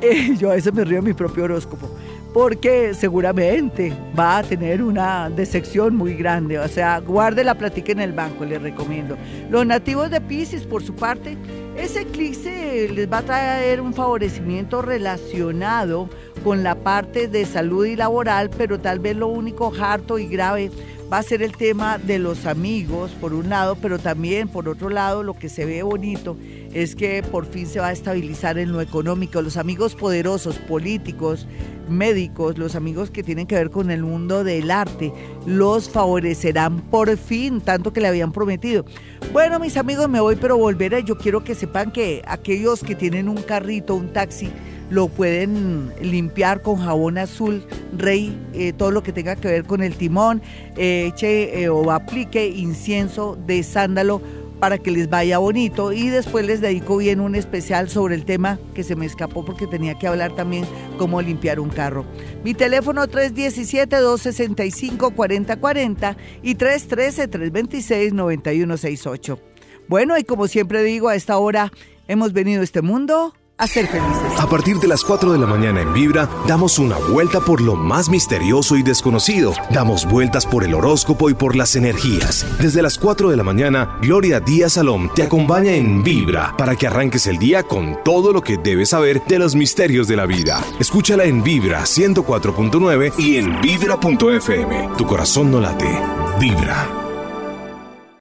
Eh, yo a veces me río en mi propio horóscopo, porque seguramente va a tener una decepción muy grande. O sea, guarde la platica en el banco, le recomiendo. Los nativos de Pisces, por su parte, ese eclipse les va a traer un favorecimiento relacionado con la parte de salud y laboral, pero tal vez lo único harto y grave va a ser el tema de los amigos, por un lado, pero también por otro lado lo que se ve bonito es que por fin se va a estabilizar en lo económico. Los amigos poderosos, políticos, médicos, los amigos que tienen que ver con el mundo del arte, los favorecerán por fin, tanto que le habían prometido. Bueno, mis amigos, me voy, pero volveré. Yo quiero que sepan que aquellos que tienen un carrito, un taxi, lo pueden limpiar con jabón azul rey, eh, todo lo que tenga que ver con el timón, eh, eche eh, o aplique incienso de sándalo para que les vaya bonito y después les dedico bien un especial sobre el tema que se me escapó porque tenía que hablar también cómo limpiar un carro. Mi teléfono 317-265-4040 y 313-326-9168. Bueno, y como siempre digo, a esta hora hemos venido a este mundo a ser felices. A partir de las 4 de la mañana en Vibra, damos una vuelta por lo más misterioso y desconocido. Damos vueltas por el horóscopo y por las energías. Desde las 4 de la mañana, Gloria Díaz Salom te acompaña en Vibra para que arranques el día con todo lo que debes saber de los misterios de la vida. Escúchala en Vibra 104.9 y en vibra.fm. Tu corazón no late. Vibra.